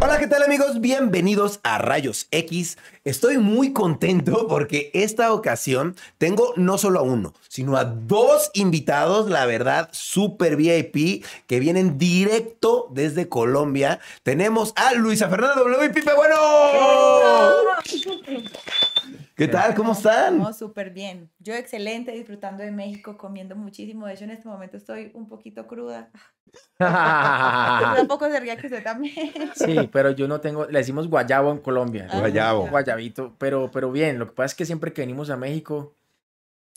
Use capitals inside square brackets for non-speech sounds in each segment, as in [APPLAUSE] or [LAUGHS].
Hola, ¿qué tal amigos? Bienvenidos a Rayos X. Estoy muy contento porque esta ocasión tengo no solo a uno, sino a dos invitados, la verdad, super VIP, que vienen directo desde Colombia. Tenemos a Luisa Fernanda W. Pipe Bueno. ¿Qué tal? ¿Cómo están? No, súper bien. Yo excelente, disfrutando de México, comiendo muchísimo. De hecho, en este momento estoy un poquito cruda. Tampoco se ría que usted también. Sí, pero yo no tengo, le decimos guayabo en Colombia. Ah, Guayabo. Guayabito, pero, pero bien, lo que pasa es que siempre que venimos a México,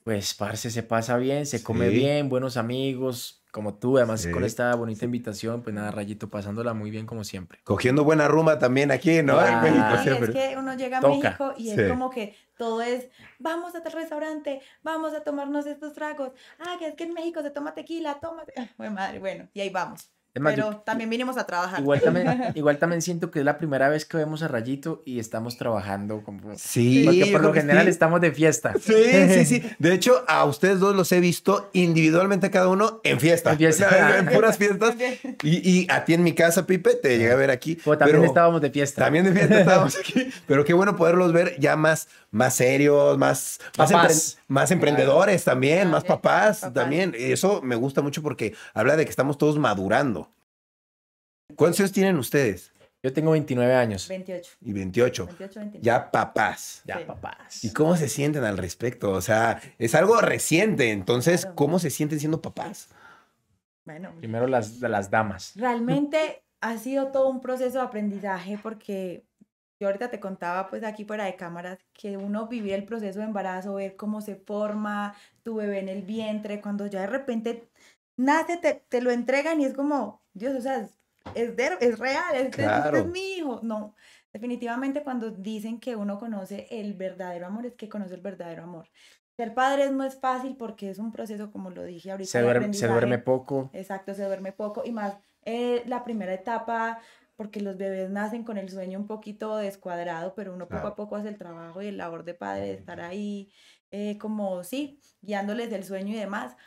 pues, parce, se pasa bien, se come Sí. bien, buenos amigos, como tú, además Sí. con esta bonita invitación, pues nada, Rayito, pasándola muy bien como siempre. Cogiendo buena rumba también aquí, ¿no? En México Sí, siempre. es que uno llega a Toca. México y Sí. es como que todo es, vamos a tal restaurante, vamos a tomarnos estos tragos. Ah, que es que en México se toma tequila, tómate. Ah, Bueno, madre, bueno, y ahí vamos. Es más, Pero yo- también vinimos a trabajar. igual también, [LAUGHS] igual también siento que es la primera vez que vemos a Rayito y estamos trabajando como... Sí, Porque por lo general sí. estamos de fiesta. Sí, sí, sí. De hecho, a ustedes dos los he visto individualmente cada uno en fiesta. En fiesta. [LAUGHS] En puras [LAUGHS] fiestas. Y, y a ti en mi casa, Pipe, te llegué a ver aquí. También pero estábamos de fiesta. También de fiesta estábamos aquí. Pero qué bueno poderlos ver ya más, más serios, más, más, Papás. empre- más emprendedores también, Ah, más Papás. también. Eso me gusta mucho porque habla de que estamos todos madurando. ¿Cuántos años tienen ustedes? Yo tengo 29 años. 28. Y 28. 28, 29. Ya papás. Ya, Sí. papás. ¿Y cómo se sienten al respecto? O sea, es algo reciente. Entonces, Claro. ¿cómo se sienten siendo papás? Bueno, Primero las, las damas. Realmente ha sido todo un proceso de aprendizaje porque yo ahorita te contaba pues aquí fuera de cámaras que uno vivía el proceso de embarazo, ver cómo se forma tu bebé en el vientre, cuando ya de repente nace, te, te lo entregan y es como, Dios, o sea, es, es, de- es real, este, este Claro. es mi hijo. No, definitivamente cuando dicen que uno conoce el verdadero amor es que conoce el verdadero amor. Ser padre no es fácil porque es un proceso, como lo dije ahorita. Se duerme, se duerme poco. Exacto, se duerme poco y más eh, la primera etapa, porque los bebés nacen con el sueño un poquito descuadrado, pero uno poco a poco hace el trabajo y el labor de padre de estar ahí, eh, como sí, guiándoles del sueño y demás.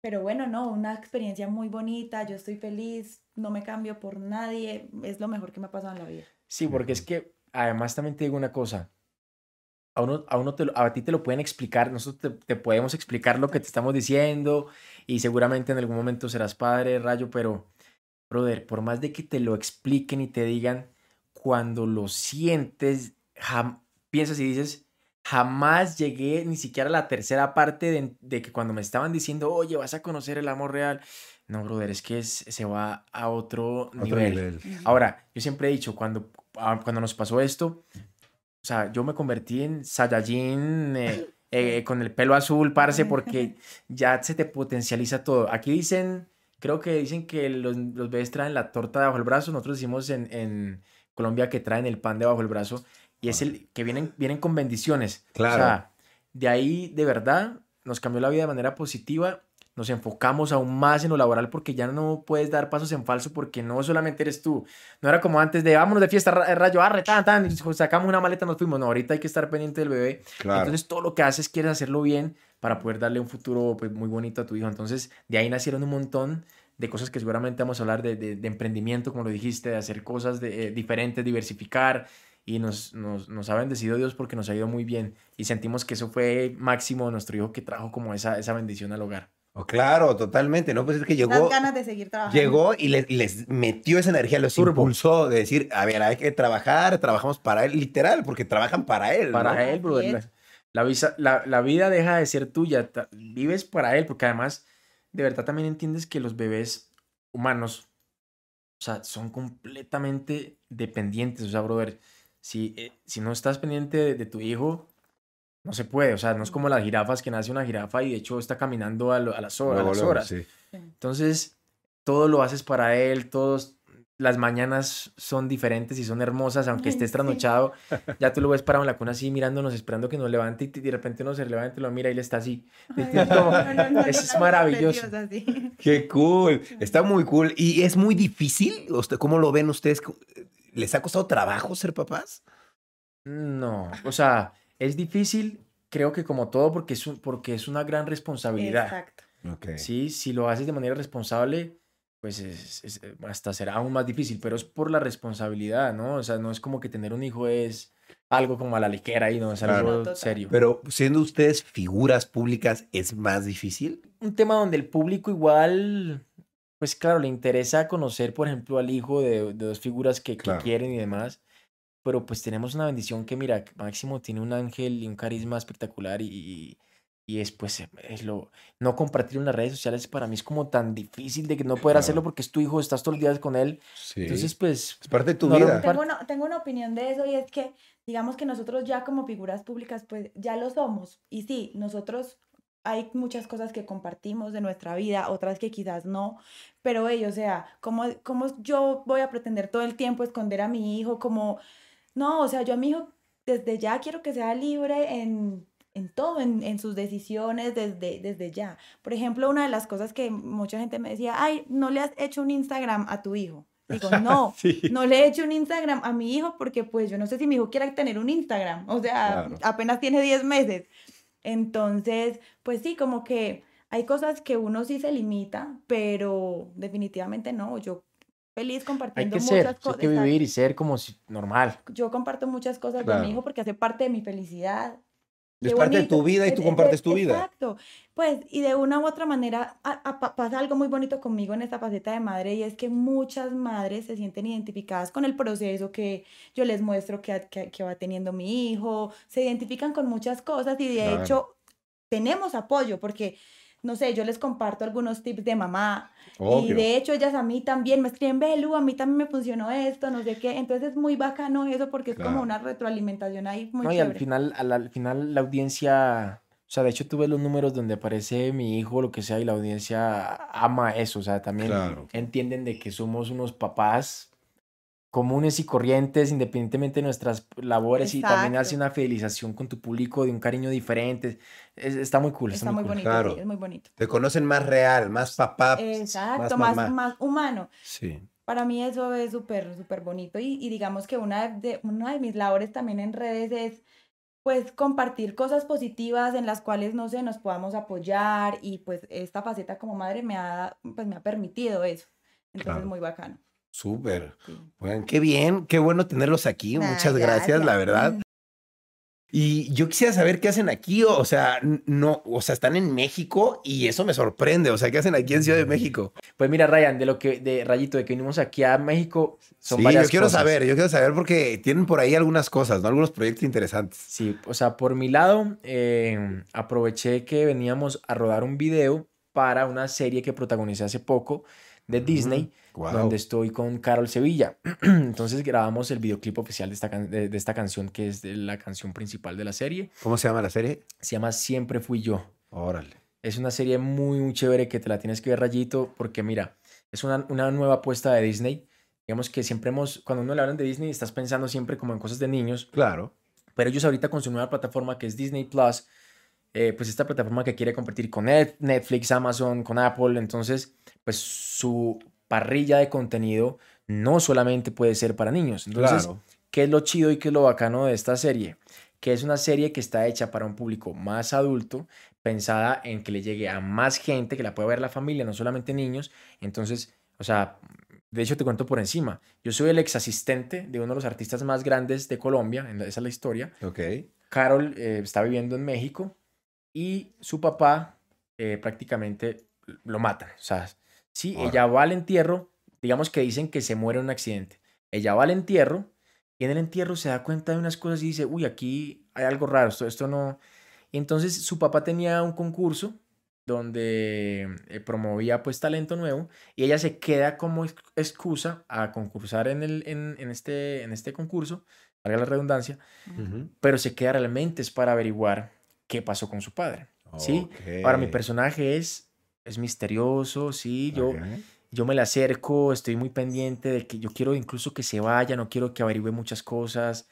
Pero bueno, no, una experiencia muy bonita, yo estoy feliz, no me cambio por nadie, es lo mejor que me ha pasado en la vida. Sí, porque es que además también te digo una cosa. A, uno, a, uno te a ti te lo pueden explicar, nosotros te, podemos explicar lo que te estamos diciendo y seguramente en algún momento serás padre, rayo, pero, brother, por más de que te lo expliquen y te digan, cuando lo sientes, piensas y dices, jamás llegué ni siquiera a la tercera parte de, de que cuando me estaban diciendo, oye, vas a conocer el amor real. No, brother, es que es- se va a otro, Otro nivel. nivel. Ahora, yo siempre he dicho, cuando, ah, cuando nos pasó esto, o sea, yo me convertí en Saiyajin eh, [LAUGHS] eh, con el pelo azul, parce, porque [LAUGHS] ya se te potencializa todo. Aquí dicen, creo que dicen que los, los bebés traen la torta debajo del brazo, nosotros decimos en, en Colombia que traen el pan debajo del brazo, y es el que vienen, vienen con bendiciones. Claro. O sea, de ahí, de verdad, nos cambió la vida de manera positiva. Nos enfocamos aún más en lo laboral porque ya no puedes dar pasos en falso porque no solamente eres tú. No era como antes de vámonos de fiesta, ra- rayo, arre, tan, tan, y sacamos una maleta, nos fuimos. No, ahorita hay que estar pendiente del bebé. Claro. Entonces todo lo que haces quieres hacerlo bien para poder darle un futuro pues, muy bonito a tu hijo. Entonces de ahí nacieron un montón de cosas que seguramente vamos a hablar de, de- de emprendimiento, como lo dijiste, de hacer cosas de, eh, diferentes, diversificar. Y nos, nos, nos ha bendecido Dios porque nos ha ido muy bien. Y sentimos que eso fue máximo nuestro hijo que trajo como esa, esa bendición al hogar. Oh, claro, totalmente, ¿no? Pues es que Las llegó, ganas de seguir trabajando. llegó y les, les metió esa energía, los Turbo. impulsó de decir, a ver, hay que trabajar, trabajamos para él, literal, porque trabajan para él, ¿no? Para él, Así brother. La, la visa- la- la vida deja de ser tuya, ta- vives para él, porque además, de verdad también entiendes que los bebés humanos, o sea, son completamente dependientes, o sea, brother, si, eh, si no estás pendiente de, de tu hijo, no se puede, o sea, no es como las jirafas, que nace una jirafa y de hecho está caminando a, lo- a las, a horas. sí. Entonces, todo lo haces para él, todos, las mañanas son diferentes y son hermosas, aunque Ay, estés sí. trasnochado, [LAUGHS] ya tú lo ves parado en la cuna así mirándonos, esperando que nos levante y de repente uno se levanta y lo mira y él está así. Ay, [LAUGHS] Es como- no, no, no, eso no, es no, maravilloso. Qué cool, está muy cool. ¿Y es muy difícil? ¿Usted, ¿Cómo lo ven ustedes? ¿Les ha costado trabajo ser papás? No, o sea, es difícil, creo que como todo, porque es, un- porque es una gran responsabilidad. Exacto. Ok. Sí, si lo haces de manera responsable, pues es, es- hasta será aún más difícil, pero es por la responsabilidad, ¿no? O sea, no es como que tener un hijo es algo como a la ligera y no es Claro. algo total. serio. Pero siendo ustedes figuras públicas, ¿es más difícil? un tema donde el público igual, pues claro, le interesa conocer, por ejemplo, al hijo de, de dos figuras que, que Claro. quieren y demás, pero pues tenemos una bendición que, mira, Máximo tiene un ángel y un carisma espectacular y, y, y es pues, eh, es lo, no compartir en las redes sociales para mí es como tan difícil de que no poder hacerlo Claro. porque es tu hijo, estás todos los días con él, Sí. entonces pues... es parte de tu no vida. Tengo una, tengo una opinión de eso y es que, digamos que nosotros ya como figuras públicas, pues ya lo somos. Y sí, nosotros hay muchas cosas que compartimos de nuestra vida, otras que quizás no, pero ellos, o sea, ¿cómo, cómo yo voy a pretender todo el tiempo esconder a mi hijo? Como, no, o sea, yo a mi hijo desde ya quiero que sea libre en, en todo, en, en sus decisiones desde, desde ya. Por ejemplo, una de las cosas que mucha gente me decía, ay, no le has hecho un Instagram a tu hijo. Digo, [LAUGHS] no, Sí. no le he hecho un Instagram a mi hijo porque pues yo no sé si mi hijo quiera tener un Instagram. O sea, Claro. apenas tiene 10 meses. Entonces, pues sí, como que hay cosas que uno sí se limita, pero definitivamente no. Yo feliz Hay compartiendo que ser, muchas hay cosas. que vivir y ser como si, normal. Yo comparto muchas cosas Claro. mi hijo porque hace parte de mi felicidad. Es parte de tu vida y tú es- compartes es- tu vida. Exacto. Pues, y de una u otra manera a- a- pa- pasa algo muy bonito conmigo en esta faceta de madre y es que muchas madres se sienten identificadas con el proceso que yo les muestro que, que, que va teniendo mi hijo, se identifican con muchas cosas y de Claro. hecho tenemos apoyo porque, no sé, yo les comparto algunos tips de mamá y Obvio. de hecho ellas a mí también me escriben, Belu, a mí también me funcionó esto, no sé qué. Entonces es muy bacano eso porque es Claro. como una retroalimentación ahí muy No, y al chévere. final, al, al final la audiencia, o sea, de hecho tú ves los números donde aparece mi hijo, lo que sea, y la audiencia ama eso, o sea, también Claro. entienden de que somos unos papás comunes y corrientes, independientemente de nuestras labores, y también hace Exacto. una fidelización con tu público de un cariño diferente. Es- está muy cool, está, Está muy cool. bonito, Claro. sí, es muy bonito. Te conocen más real, más papá. Exacto, más más, más humano. Sí. Para mí eso es súper, súper bonito y, y digamos que una de, una de mis labores también en redes es pues compartir cosas positivas en las cuales, no sé, nos podamos apoyar y pues esta faceta como madre me ha, pues, me ha permitido eso. Entonces Claro. muy bacano. Súper. sí. Oigan, qué bien, qué bueno tenerlos aquí. Nah, Muchas gracias, la verdad. Y yo quisiera saber qué hacen aquí, o, sea, no, o sea, están en México y eso me sorprende, o sea, ¿qué hacen aquí en Ciudad de México? Pues mira, Ryan, de lo que, de Rayito, de que vinimos aquí a México, son sí, varias yo quiero cosas. saber, yo quiero saber porque tienen por ahí algunas cosas, ¿no? Algunos proyectos interesantes. Sí, o sea, por mi lado, eh, aproveché que veníamos a rodar un video para una serie que protagonicé hace poco de Disney, Wow. donde estoy con Carol Sevilla. [CLEARS THROAT] Entonces grabamos el videoclip oficial de esta, de, de esta canción, que es de la canción principal de la serie. ¿Cómo se llama la serie? Se llama Siempre Fui Yo. Órale. Es una serie muy, muy chévere que te la tienes que ver, Rayito, porque mira, es una, una nueva apuesta de Disney. Digamos que siempre hemos, cuando uno le hablan de Disney, estás pensando siempre como en cosas de niños. Claro. Pero ellos ahorita con su nueva plataforma que es Disney Plus, eh, pues esta plataforma que quiere competir con Net- Netflix, Amazon, con Apple, entonces pues su parrilla de contenido no solamente puede ser para niños. Entonces, claro. ¿qué es lo chido y qué es lo bacano de esta serie? Que es una serie que está hecha para un público más adulto, pensada en que le llegue a más gente, que la pueda ver la familia, no solamente niños. Entonces, o sea, de hecho te cuento por encima. Yo soy el ex asistente de uno de los artistas más grandes de Colombia, en la- esa es la historia. Ok. Carol eh, está viviendo en México y su papá eh, prácticamente lo matan. O sea, sí, Ahora. ella va al entierro, digamos que dicen que se muere en un accidente. Ella va al entierro y en el entierro se da cuenta de unas cosas y dice, uy, aquí hay algo raro, esto, esto no... Y entonces su papá tenía un concurso donde eh, promovía pues talento nuevo y ella se queda como ex- excusa a concursar en, el, en, en este, en este concurso, valga la redundancia, pero se queda realmente es para averiguar qué pasó con su padre. Sí, Ahora mi personaje es, es misterioso, sí, yo, yo me le acerco, estoy muy pendiente de que yo quiero incluso que se vaya, no quiero que averigüe muchas cosas,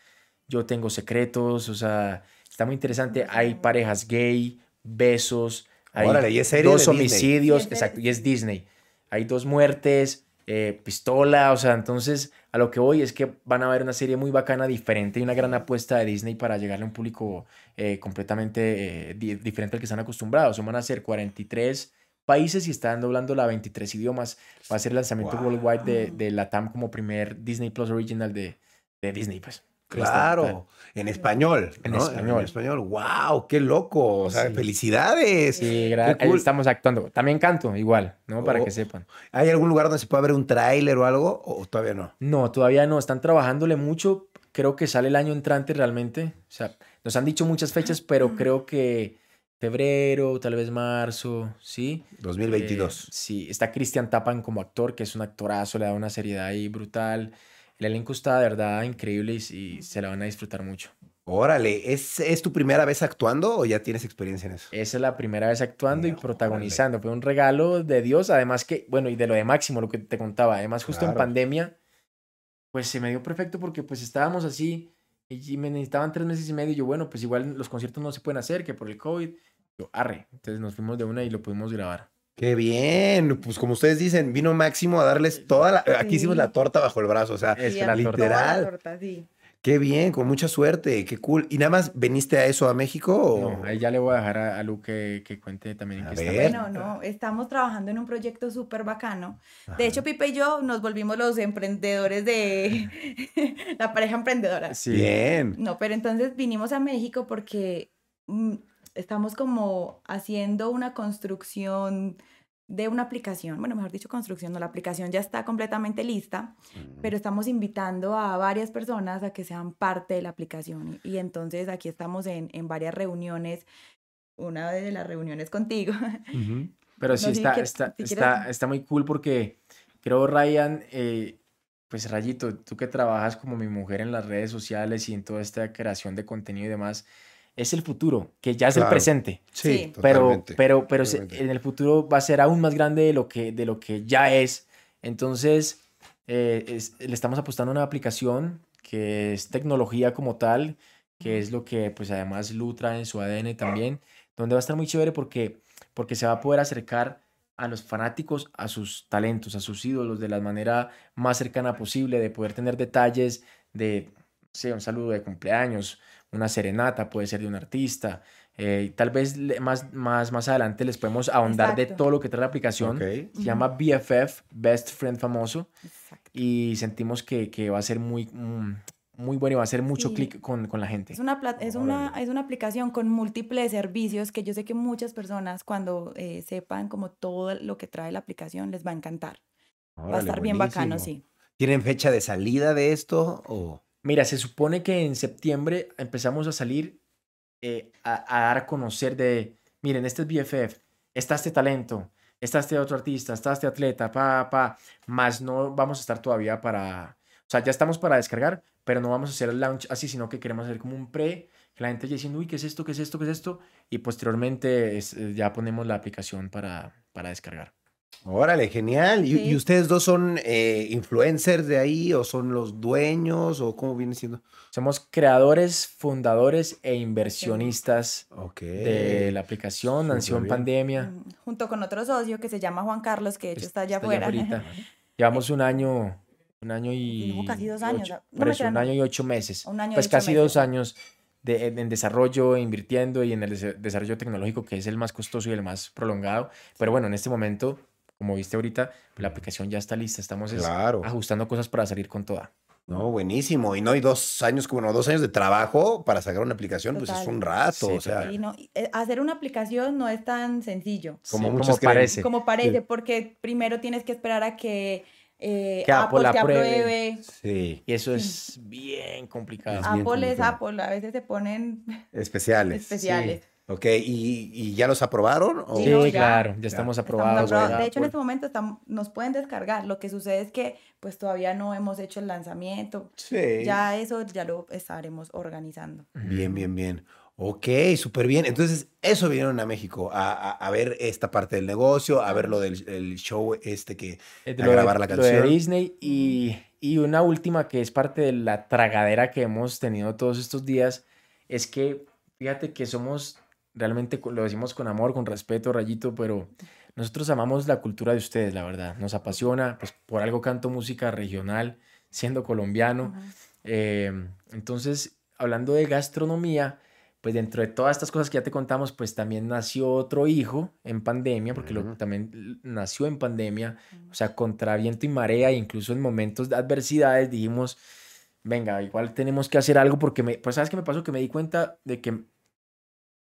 yo tengo secretos, o sea, está muy interesante, hay parejas gay, besos, hay Órale, y es serie dos Disney. homicidios, exacto, y es Disney, hay dos muertes, eh, pistola, o sea, entonces a lo que voy es que van a ver una serie muy bacana, diferente y una gran apuesta de Disney para llegarle a un público eh, completamente eh, di- diferente al que están acostumbrados. Van a ser 43 países y están doblando a 23 idiomas. Va a ser el lanzamiento worldwide de, de la TAM como primer Disney Plus Original de, de Disney, pues. Claro, en español. En ¿no? español. En español. ¡Wow! ¡Qué loco! O sea, Sí. felicidades. Sí, Qué gra- ahí cool. estamos actuando. También canto, igual, ¿no? Para Oh. que sepan. ¿Hay algún lugar donde se pueda ver un tráiler o algo? ¿O todavía no? No, todavía no. Están trabajándole mucho. Creo que sale el año entrante realmente. O sea, nos han dicho muchas fechas, pero creo que febrero, tal vez marzo, ¿sí? 2022. Eh, sí, está Cristian Tapan como actor, que es un actorazo, le da una seriedad ahí brutal. El elenco está de verdad increíble y, y se la van a disfrutar mucho. Órale, ¿es, ¿es tu primera vez actuando o ya tienes experiencia en eso? Esa es la primera vez actuando y Órale. protagonizando. Fue un regalo de Dios, además que, bueno, y de lo de Máximo, lo que te contaba. Además, justo en pandemia, pues se me dio perfecto porque pues estábamos así y me necesitaban tres meses y medio. Y yo, bueno, pues igual los conciertos no se pueden hacer, que por el COVID. Yo, arre. Entonces nos fuimos de una y lo pudimos grabar. Qué bien, pues como ustedes dicen, vino Máximo a darles toda la... Aquí hicimos la torta bajo el brazo, o sea, es la torta. Literal. torta, sí. qué bien, con mucha suerte, qué cool. ¿Y nada más veniste a eso a México? O... No, ahí ya le voy a dejar a, a Lu que, que cuente también en A qué está. ver. Bueno, no, estamos trabajando en un proyecto súper bacano. Ajá. De hecho, Pipe y yo nos volvimos los emprendedores de [LAUGHS] la pareja emprendedora. Sí. Bien. No, pero entonces vinimos a México porque mm, estamos como haciendo una construcción de una aplicación. Bueno, mejor dicho, construcción, no, la aplicación ya está completamente lista, pero estamos invitando a varias personas a que sean parte de la aplicación. Y, y entonces aquí estamos en, en varias reuniones, una de las reuniones contigo. Ujú. [LAUGHS] Pero No sí, sé si está, quieres- está, si está, quieres- está muy cool porque creo, Ryan, eh, pues Rayito, tú que trabajas como mi mujer en las redes sociales y en toda esta creación de contenido y demás, es el futuro, que ya es el presente. Sí, Sí. Pero, totalmente. pero, pero totalmente. en el futuro va a ser aún más grande de lo que, de lo que ya es. Entonces, eh, es- le estamos apostando a una aplicación que es tecnología como tal, que es lo que pues además Lu trae en su ADN también, donde va a estar muy chévere porque, porque se va a poder acercar a los fanáticos, a sus talentos, a sus ídolos de la manera más cercana posible, de poder tener detalles de, no sé, un saludo de cumpleaños, una serenata, puede ser de un artista. eh, tal vez más, más, más adelante les podemos ahondar de todo lo que trae la aplicación. Ok. Se llama BFF, Best Friend Famoso, Exacto. y sentimos que, que va a ser muy, mm, muy bueno y va a hacer mucho Sí. clic con, con la gente. Es una, es, una, Órale. es una aplicación con múltiples servicios que yo sé que muchas personas cuando eh, sepan como todo lo que trae la aplicación les va a encantar. va a Órale, estar bien bacano, sí. ¿Tienen fecha de salida de esto? O... Mira, se supone que en septiembre empezamos a salir eh, a, dar a conocer de, miren, este es BFF, está este talento, está este otro artista, está este atleta, pa, pa, más no vamos a estar todavía para, o sea, ya estamos para descargar, pero no vamos a hacer el launch así, sino que queremos hacer como un pre, que la gente ya diciendo, uy, ¿qué es esto? ¿Qué es esto? ¿Qué es esto? Y posteriormente eh, ya ponemos la aplicación para, para descargar. Órale, genial. ¿Y, y Sí. ustedes dos son eh, influencers de ahí o son los dueños o cómo viene siendo? Somos creadores, fundadores e inversionistas Ok. de la aplicación, nació en pandemia. Mm, Junto con otro socio que se llama Juan Carlos, que de hecho Es- está allá está afuera. afuera. [LAUGHS] Llevamos un año, un año y... Llevo casi dos años, ocho- no, eso, un no. año y ocho meses. Un año y pues ocho casi meses. dos años de, en, en desarrollo, invirtiendo y en el desarrollo tecnológico, que es el más costoso y el más prolongado. Pero bueno, en este momento, como viste ahorita, la aplicación ya está lista. Estamos Claro. ajustando cosas para salir con toda. No, buenísimo. Y no, y dos años, bueno, dos años de trabajo para sacar una aplicación, pues es Total. un rato. Sí, o sea, Y no, eh, hacer una aplicación no es tan sencillo Como Sí, creen. parece. como parece, Sí. porque primero tienes que esperar a que, eh, Que Apple Apple te apruebe. apruebe. sí, Y eso es bien complicado. Es bien Apple es. Apple, a veces se ponen especiales. especiales. Ok, ¿y, y ya los aprobaron? o- Sí, Sí, no, ya. claro, ya, Ya. estamos Estamos aprobados. De hecho, en este momento estamos, nos pueden descargar. Lo que sucede es que pues todavía no hemos hecho el lanzamiento. Sí. Ya eso ya lo estaremos organizando. Bien, bien, bien. Ok, súper bien. Entonces, eso vinieron a México, a, a- a ver esta parte del negocio, a ver lo del el show este que... Eh, a lo de- grabar la lo de canción. Disney y, y una última que es parte de la tragadera que hemos tenido todos estos días es que fíjate que somos realmente lo decimos con amor, con respeto, Rayito, pero nosotros amamos la cultura de ustedes, la verdad. Nos apasiona, pues por algo canto música regional, siendo colombiano. Eh, entonces, hablando de gastronomía, pues dentro de todas estas cosas que ya te contamos, pues también nació otro hijo en pandemia, porque lo, también nació en pandemia, o sea, contra viento y marea, incluso en momentos de adversidades dijimos, venga, igual tenemos que hacer algo porque, me, pues sabes qué me pasó, que me di cuenta de que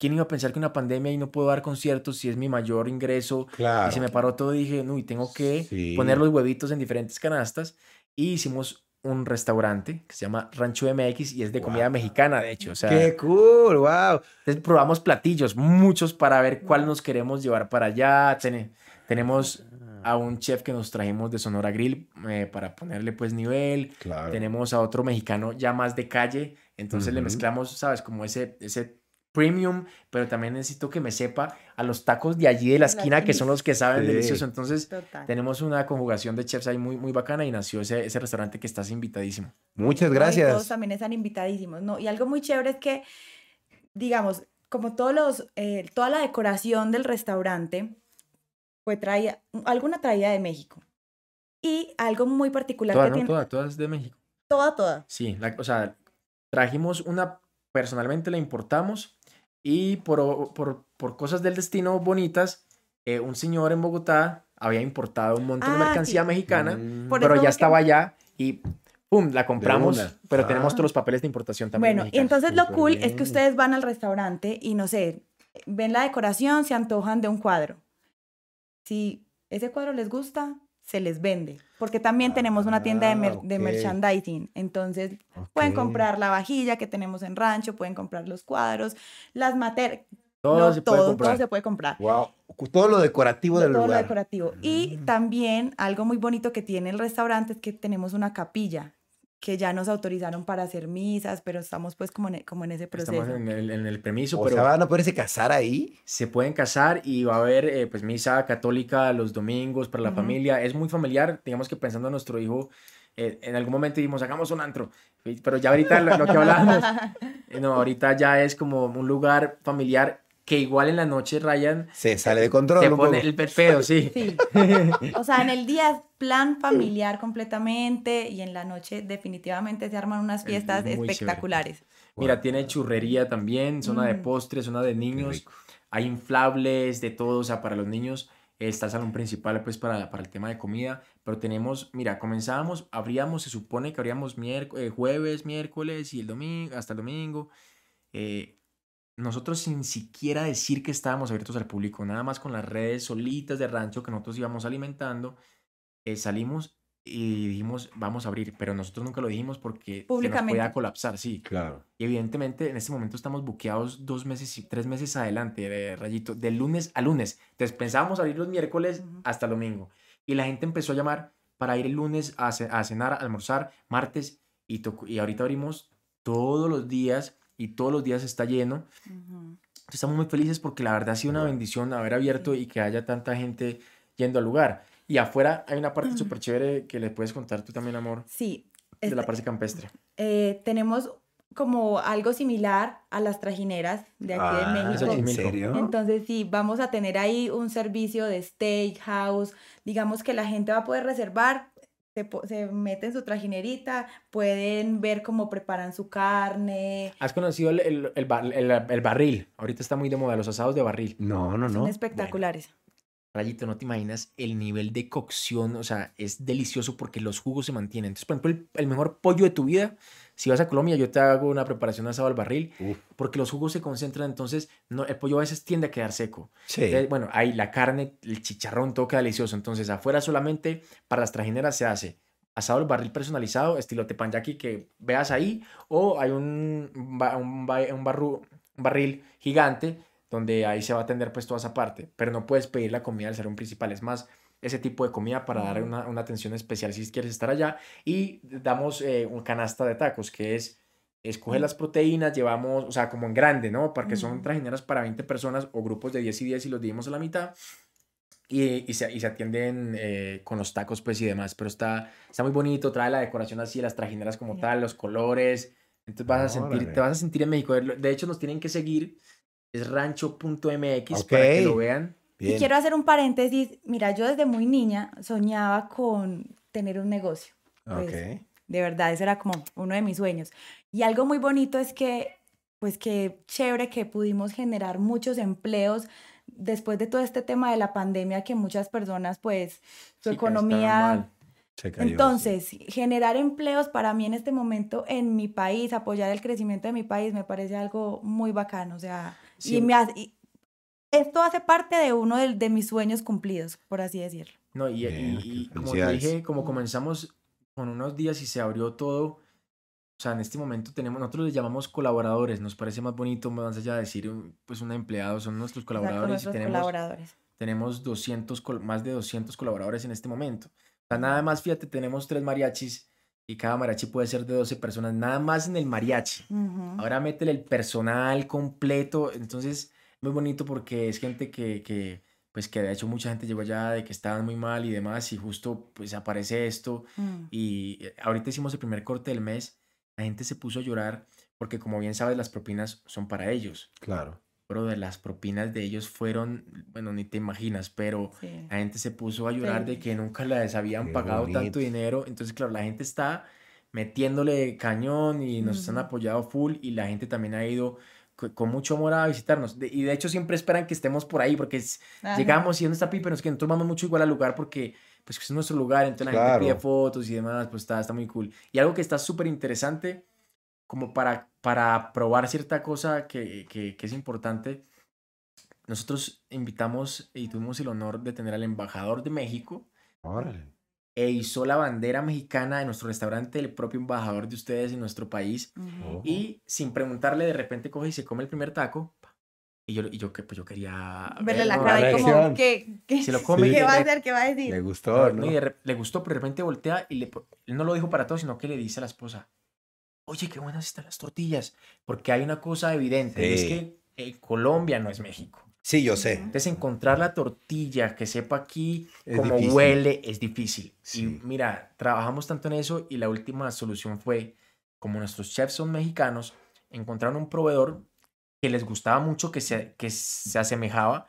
¿quién iba a pensar que una pandemia y no puedo dar conciertos si es mi mayor ingreso? Y se me paró todo y dije, no, y tengo que poner los huevitos en diferentes canastas. Y hicimos un restaurante que se llama Rancho MX y es de comida mexicana, de hecho. O sea, ¡Qué cool! ¡Wow! Entonces probamos platillos, muchos para ver cuál nos queremos llevar para allá. tenemos a un chef que nos trajimos de Sonora Grill eh, para ponerle pues nivel. Tenemos a otro mexicano ya más de calle. Entonces le mezclamos, ¿sabes? Como ese, ese premium, pero también necesito que me sepa a los tacos de allí de la esquina, que son los que saben delicioso. Entonces, tenemos una conjugación de chefs ahí muy, muy bacana y nació ese, ese restaurante que estás invitadísimo. Muchas gracias. todos también están invitadísimos, ¿no? Y algo muy chévere es que, digamos, como todos los, eh, toda la decoración del restaurante, fue traía, alguna traída de México. Y algo muy particular toda, que no, tiene... Toda, todas de México. Toda, toda. Sí, o sea, trajimos una, personalmente la importamos y por, por, por cosas del destino bonitas, eh, un señor en Bogotá había importado un montón de ah, mercancía mexicana, mm. pero ya estaba allá y ¡pum! La compramos, pero tenemos ah. todos los papeles de importación también. Bueno, y entonces lo cool es que ustedes van al restaurante y no sé, ven la decoración, se antojan de un cuadro. Si ese cuadro les gusta, se les vende, porque también tenemos una tienda de, ah, de merchandising, entonces pueden comprar la vajilla que tenemos en rancho, pueden comprar los cuadros, las materias, todo, se todo, todo, se puede comprar. Wow. Todo lo decorativo del lugar. Todo lo decorativo. Y mm. también algo muy bonito que tiene el restaurante es que tenemos una capilla que ya nos autorizaron para hacer misas, pero estamos pues como en, e, como en ese proceso. Estamos en el, en el permiso, o pero... Sea, ¿van a poderse casar ahí? Se pueden casar y va a haber eh, pues misa católica los domingos para la familia. Es muy familiar, digamos que pensando en nuestro hijo, eh, en algún momento dijimos, hagamos un antro, pero ya ahorita lo, lo que hablábamos, [LAUGHS] eh, no, ahorita ya es como un lugar familiar que igual en la noche Ryan se sale de control. Se pone el pedo, sí. sí. [LAUGHS] O sea, en el día es plan familiar completamente y en la noche definitivamente se arman unas fiestas espectaculares. Mira, tiene churrería también, zona de mm. postres, zona de niños. Hay inflables, de todo, o sea, para los niños está el salón principal pues para, para el tema de comida, pero tenemos, mira, comenzábamos, abríamos, se supone que abríamos miércoles, eh, jueves, miércoles y el domingo, hasta el domingo. Eh, nosotros sin siquiera decir que estábamos abiertos al público, nada más con las redes solitas de rancho que nosotros íbamos alimentando, eh, salimos y dijimos, vamos a abrir, pero nosotros nunca lo dijimos porque se nos podía colapsar, sí. Claro. Y evidentemente en este momento estamos buqueados dos meses y tres meses adelante, de Rayito, de lunes a lunes. Entonces pensábamos abrir los miércoles hasta el domingo. Y la gente empezó a llamar para ir el lunes a, a cenar, a almorzar, martes, y, y ahorita abrimos todos los días y todos los días está lleno. Estamos muy felices porque la verdad ha sido una bendición haber abierto y que haya tanta gente yendo al lugar. Y afuera hay una parte súper chévere que le puedes contar tú también, amor. Sí. De la parte campestre. Eh, tenemos como algo similar a las trajineras de aquí de ah, México. ¿En serio? Entonces sí, vamos a tener ahí un servicio de steakhouse. Digamos que la gente va a poder reservar se, se meten su trajinerita, pueden ver cómo preparan su carne. ¿Has conocido el, el, el, barril? Ahorita está muy de moda, los asados de barril. No, no, no. Son espectaculares. Rayito, no te imaginas el nivel de cocción, o sea, es delicioso porque los jugos se mantienen. Entonces, por ejemplo, el, mejor pollo de tu vida, si vas a Colombia, yo te hago una preparación de asado al barril, porque los jugos se concentran, entonces no, el pollo a veces tiende a quedar seco. Sí. bueno, ahí la carne, el chicharrón, todo queda delicioso. Entonces, afuera solamente para las trajineras se hace asado al barril personalizado, estilo tepanyaki que veas ahí, o hay un, un, un, barril gigante donde ahí se va a atender pues toda esa parte, pero no puedes pedir la comida del salón principal, es más ese tipo de comida para dar una, una atención especial si quieres estar allá. Y damos eh, un canasta de tacos que es escoge las proteínas, llevamos, o sea, como en grande, ¿no? Porque son trajineras para 20 personas o grupos de 10 y 10 y los dividimos a la mitad y, y, se, y se atienden eh, con los tacos pues y demás, pero está, está muy bonito, trae la decoración así, las trajineras como tal, los colores, entonces vas a sentir, te vas a sentir en México, de hecho nos tienen que seguir es rancho.mx para que lo vean. Y quiero hacer un paréntesis. Mira, yo desde muy niña soñaba con tener un negocio. Pues, de verdad, ese era como uno de mis sueños. Y algo muy bonito es que pues qué chévere que pudimos generar muchos empleos después de todo este tema de la pandemia que muchas personas pues su Sí, que economía cayó, entonces, generar empleos para mí en este momento en mi país, apoyar el crecimiento de mi país, me parece algo muy bacano. O sea, Sí. y me y esto hace parte de uno de, de mis sueños cumplidos, por así decirlo. No, y, y- Bien, y como te dije, como comenzamos con unos días y se abrió todo, o sea, en este momento tenemos, nosotros les llamamos colaboradores, nos parece más bonito, más allá de decir un- pues un empleado, son nuestros colaboradores y nuestros tenemos, colaboradores. tenemos 200, col- más de 200 colaboradores en este momento. O sea, nada más, fíjate, tenemos tres mariachis y cada mariachi puede ser de 12 personas, nada más en el mariachi. Ujú. Ahora métele el personal completo. Entonces, muy bonito porque es gente que, que, pues que de hecho mucha gente llegó allá de que estaban muy mal y demás y justo pues aparece esto Mm. y eh, ahorita hicimos el primer corte del mes, la gente se puso a llorar porque como bien sabes las propinas son para ellos. Claro. Pero de las propinas de ellos fueron, bueno, ni te imaginas, pero Sí. la gente se puso a llorar de Feliz. que nunca les habían Qué pagado bonito. tanto dinero. Entonces, claro, la gente está metiéndole cañón y nos han Ujú. apoyado full y la gente también ha ido con mucho amor a visitarnos. De- y de hecho siempre esperan que estemos por ahí porque es- llegamos y dónde está Pipe, nos que nosotros vamos mucho igual al lugar porque pues es nuestro lugar, entonces la gente pide Claro. fotos y demás, pues está, está muy cool. Y algo que está súper interesante como para, para probar cierta cosa que, que, que es importante, nosotros invitamos y tuvimos el honor de tener al embajador de México Órale. E hizo la bandera mexicana de nuestro restaurante, el propio embajador de ustedes en nuestro país. Y sin preguntarle, de repente coge y se come el primer taco. Y yo, y yo, que- pues yo quería Verle la cara y como. ¿qué, qué, Se lo [LAUGHS] come y ¿qué le- va a hacer? ¿Qué va a decir? Le gustó, no, ¿no? y de re- le gustó, pero de repente voltea y le, él no lo dijo para todos, sino que le dice a la esposa, oye, qué buenas están las tortillas, porque hay una cosa evidente, y es que eh, Colombia no es México. Sí, yo sé. Entonces encontrar la tortilla que sepa aquí difícil. huele es difícil. Sí. Y mira, trabajamos tanto en eso y la última solución fue, como nuestros chefs son mexicanos, encontraron un proveedor que les gustaba mucho, que se, que se asemejaba.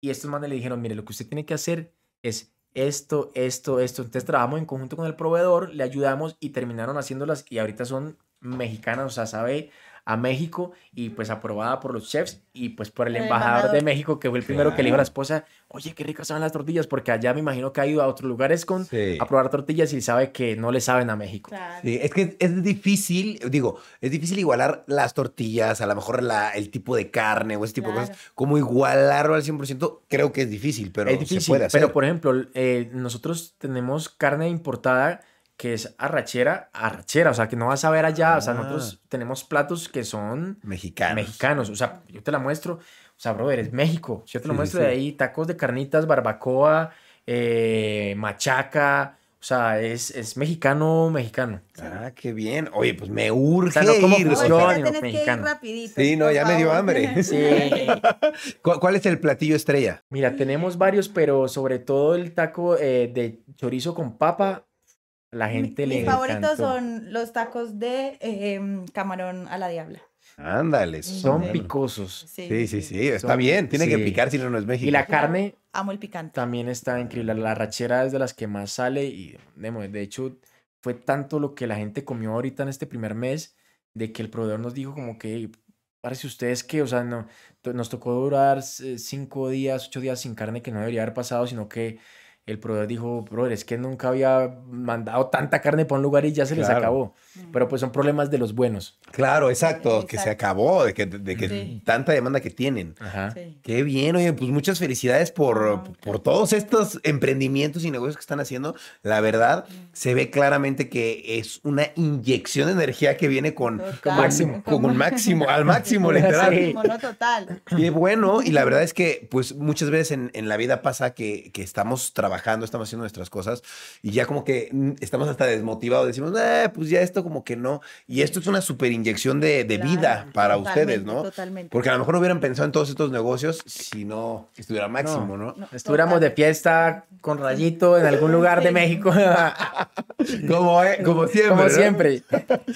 Y estos manes le dijeron, mire, lo que usted tiene que hacer es esto, esto, esto. Entonces trabajamos en conjunto con el proveedor, le ayudamos y terminaron haciéndolas y ahorita son mexicanas, o sea, sabe a México y pues aprobada por los chefs y pues por el El embajador de. México que fue el primero que le dijo a la esposa, oye, qué ricas saben las tortillas, porque allá me imagino que ha ido a otros lugares con Sí. a probar tortillas y sabe que no le saben a México. Claro. Sí, es que es difícil, digo, es difícil igualar las tortillas, a lo mejor la, el tipo de carne o ese tipo de cosas. Como igualarlo al 100%, creo que es difícil, pero es difícil, se puede hacer. pero por ejemplo, eh, nosotros tenemos carne importada que es arrachera, arrachera, o sea, que no vas a ver allá, o sea, Ah. nosotros tenemos platos que son Mexicanos. mexicanos, o sea, yo te la muestro, o sea, brother, es México, si yo te lo Sí, muestro sí. de ahí, tacos de carnitas, barbacoa, eh, machaca, o sea, es, es mexicano, mexicano. Ah, qué bien. Oye, pues me urge no como ir. Oye, fusión, ya oye. sino tenés que ir rapidito. Sí, no, ya me dio hambre. [LAUGHS] Sí. ¿Cuál, cuál es el platillo estrella? Mira, tenemos varios, pero sobre todo el taco eh, de chorizo con papa, la gente le Mis favoritos son los tacos de eh, camarón a la diabla. Ándale. Son Sí. picosos. Sí, sí, sí. Está Son- bien. Tiene que picar si no, no es México. Y la carne Amo el picante. también está increíble. La rachera es de las que más sale y de hecho fue tanto lo que la gente comió ahorita en este primer mes de que el proveedor nos dijo como que parece ustedes que, o sea, no, nos tocó durar eh, cinco días, ocho días sin carne que no debería haber pasado, sino que el proveedor dijo, brother, es que nunca había mandado tanta carne para un lugar y ya se les Claro. acabó. Pero pues son problemas de los buenos. Claro, exacto, que se Exacto. acabó, de que, de que Sí. tanta demanda que tienen. Ajá. Sí. Qué bien, oye, pues muchas felicidades por, No, por todos estos emprendimientos y negocios que están haciendo. La verdad, se ve claramente que es una inyección de energía que viene con, Total. máximo. con un máximo, al máximo, [LAUGHS] literal. Sí. Máximo, no total. Qué bueno, y la verdad es que, pues, muchas veces en, en la vida pasa que, que estamos trabajando, estamos haciendo nuestras cosas, y ya como que mm, estamos hasta desmotivados, decimos, eh, pues ya esto como que no. Y esto es una super inyección de, de Claro, vida para totalmente, ustedes, ¿no? Totalmente. Porque a lo mejor no hubieran pensado en todos estos negocios si no estuviera máximo, ¿no? No, Estuviéramos de total. fiesta con rayito en algún lugar de. México. [LAUGHS] Como, eh, como siempre. Como ¿no? siempre.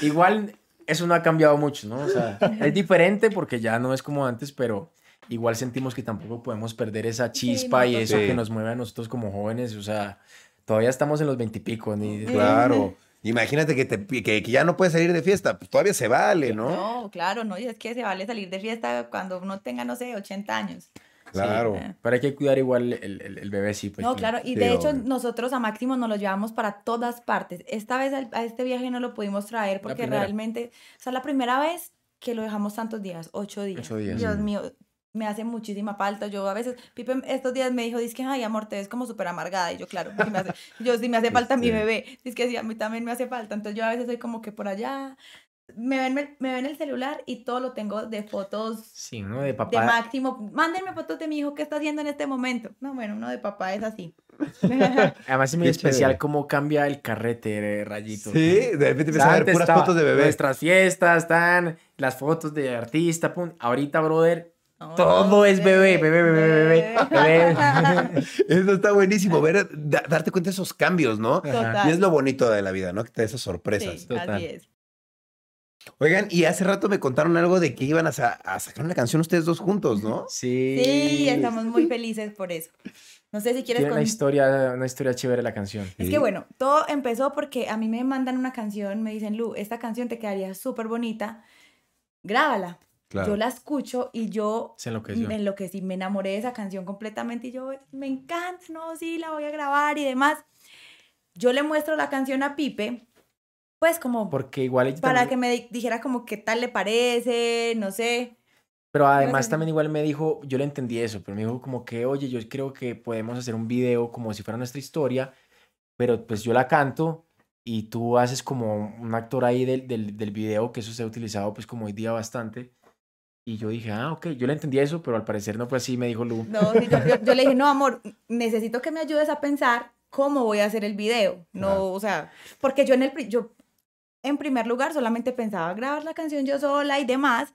Igual eso no ha cambiado mucho, ¿no? O sea, es diferente porque ya no es como antes, pero igual sentimos que tampoco podemos perder esa chispa no, y eso total. que nos mueve a nosotros como jóvenes. O sea, todavía estamos en los veintipico. Ni... Claro. Imagínate que, te, que, que ya no puedes salir de fiesta, pues todavía se vale, ¿no? No, claro, no, y es que se vale salir de fiesta cuando uno tenga, no sé, 80 años. Claro. Sí. Pero hay que cuidar igual el, el, el bebé, sí. Pues, No, claro, y Sí, de hecho nosotros a Máximo nos lo llevamos para todas partes. Esta vez al- a este viaje no lo pudimos traer porque realmente, o sea, la primera vez que lo dejamos tantos días, ocho días. Ocho días. Dios mío, me hace muchísima falta. Yo a veces, Pipe estos días me dijo, dice que, ay, amor, te ves como súper amargada. Y yo, claro, me hace, yo sí me hace falta mi Sí. bebé. Dice que sí, a mí también me hace falta. Entonces yo a veces soy como que por allá, me ven, me ven el celular y todo lo tengo de fotos Sí, uno de de papá. máximo. Mándenme fotos de mi hijo, ¿qué está haciendo en este momento? No, bueno, uno de papá es así. [LAUGHS] Además es muy Qué especial chévere. cómo cambia el carrete, eh, Rayito. Sí, de repente empiezas a ver puras fotos de bebé. Nuestras fiestas están, las fotos de artista, pum. Ahorita, brother, Todo es bebé, bebé, bebé, bebé, bebé. [LAUGHS] Eso está buenísimo, ver, da- darte cuenta de esos cambios, ¿no? Total. Y es lo bonito de la vida, ¿no? Que te da esas sorpresas. Sí, Total. así es. Oigan, y hace rato me contaron algo de que iban a, sa- a sacar una canción ustedes dos juntos, ¿no? [LAUGHS] Sí. Sí, estamos muy felices por eso. No sé si quieres Tiene una con... historia, una historia chévere la canción. Es Sí. que bueno, todo empezó porque a mí me mandan una canción, me dicen, Lu, esta canción te quedaría súper bonita, grábala. Yo la escucho y yo Se enloqueció. me enloquecí, me enamoré de esa canción completamente y yo, me encanta, no, sí, la voy a grabar y demás. Yo le muestro la canción a Pipe, pues como Porque igual para también- que me di- dijera como qué tal le parece, no sé. Pero además también igual me dijo, yo le entendí eso, pero me dijo como que, oye, yo creo que podemos hacer un video como si fuera nuestra historia, pero pues yo la canto y tú haces como un actor ahí del, del, del video, que eso se ha utilizado pues como hoy día bastante. Y yo dije, ah, ok, yo le entendí eso, pero al parecer no fue así, me dijo Lu. No, sí, yo, yo- yo le dije, no, amor, [LAUGHS] necesito que me ayudes a pensar cómo voy a hacer el video. No, Claro. o sea, porque yo en el, yo en primer lugar solamente pensaba grabar la canción yo sola y demás,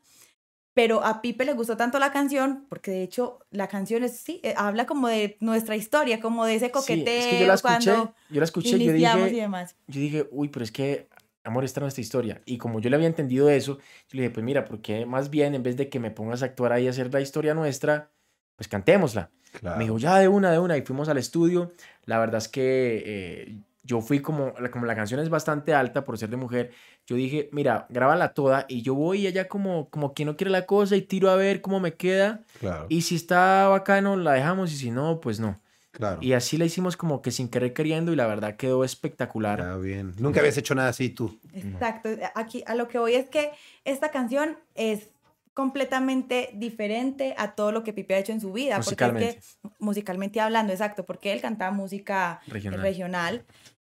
pero a Pipe le gustó tanto la canción, porque de hecho la canción es, sí, eh, habla como de nuestra historia, como de ese Sí, coqueteo, es que yo la escuché, cuando yo la escuché, yo iniciamos y dije, demás. yo dije, uy, pero es que, amor, esta es nuestra historia. Y como yo le había entendido eso, yo le dije, pues mira, porque más bien en vez de que me pongas a actuar ahí a hacer la historia nuestra, pues cantémosla. Claro. Me dijo, ya de una, de una, y fuimos al estudio. La verdad es que eh, yo fui como, como la canción es bastante alta por ser de mujer, yo dije, mira, grábala toda y yo voy allá como, como quien no quiere la cosa y tiro a ver cómo me queda. Claro. Y si está bacano, la dejamos y si no, pues no. Claro. Y así la hicimos como que sin querer queriendo y la verdad quedó espectacular. Está bien. Nunca habías hecho nada así tú. Exacto. Aquí a lo que voy es que esta canción es completamente diferente a todo lo que Pipe ha hecho en su vida. Porque es Musicalmente. que, musicalmente hablando, exacto, porque él cantaba música Regional. regional.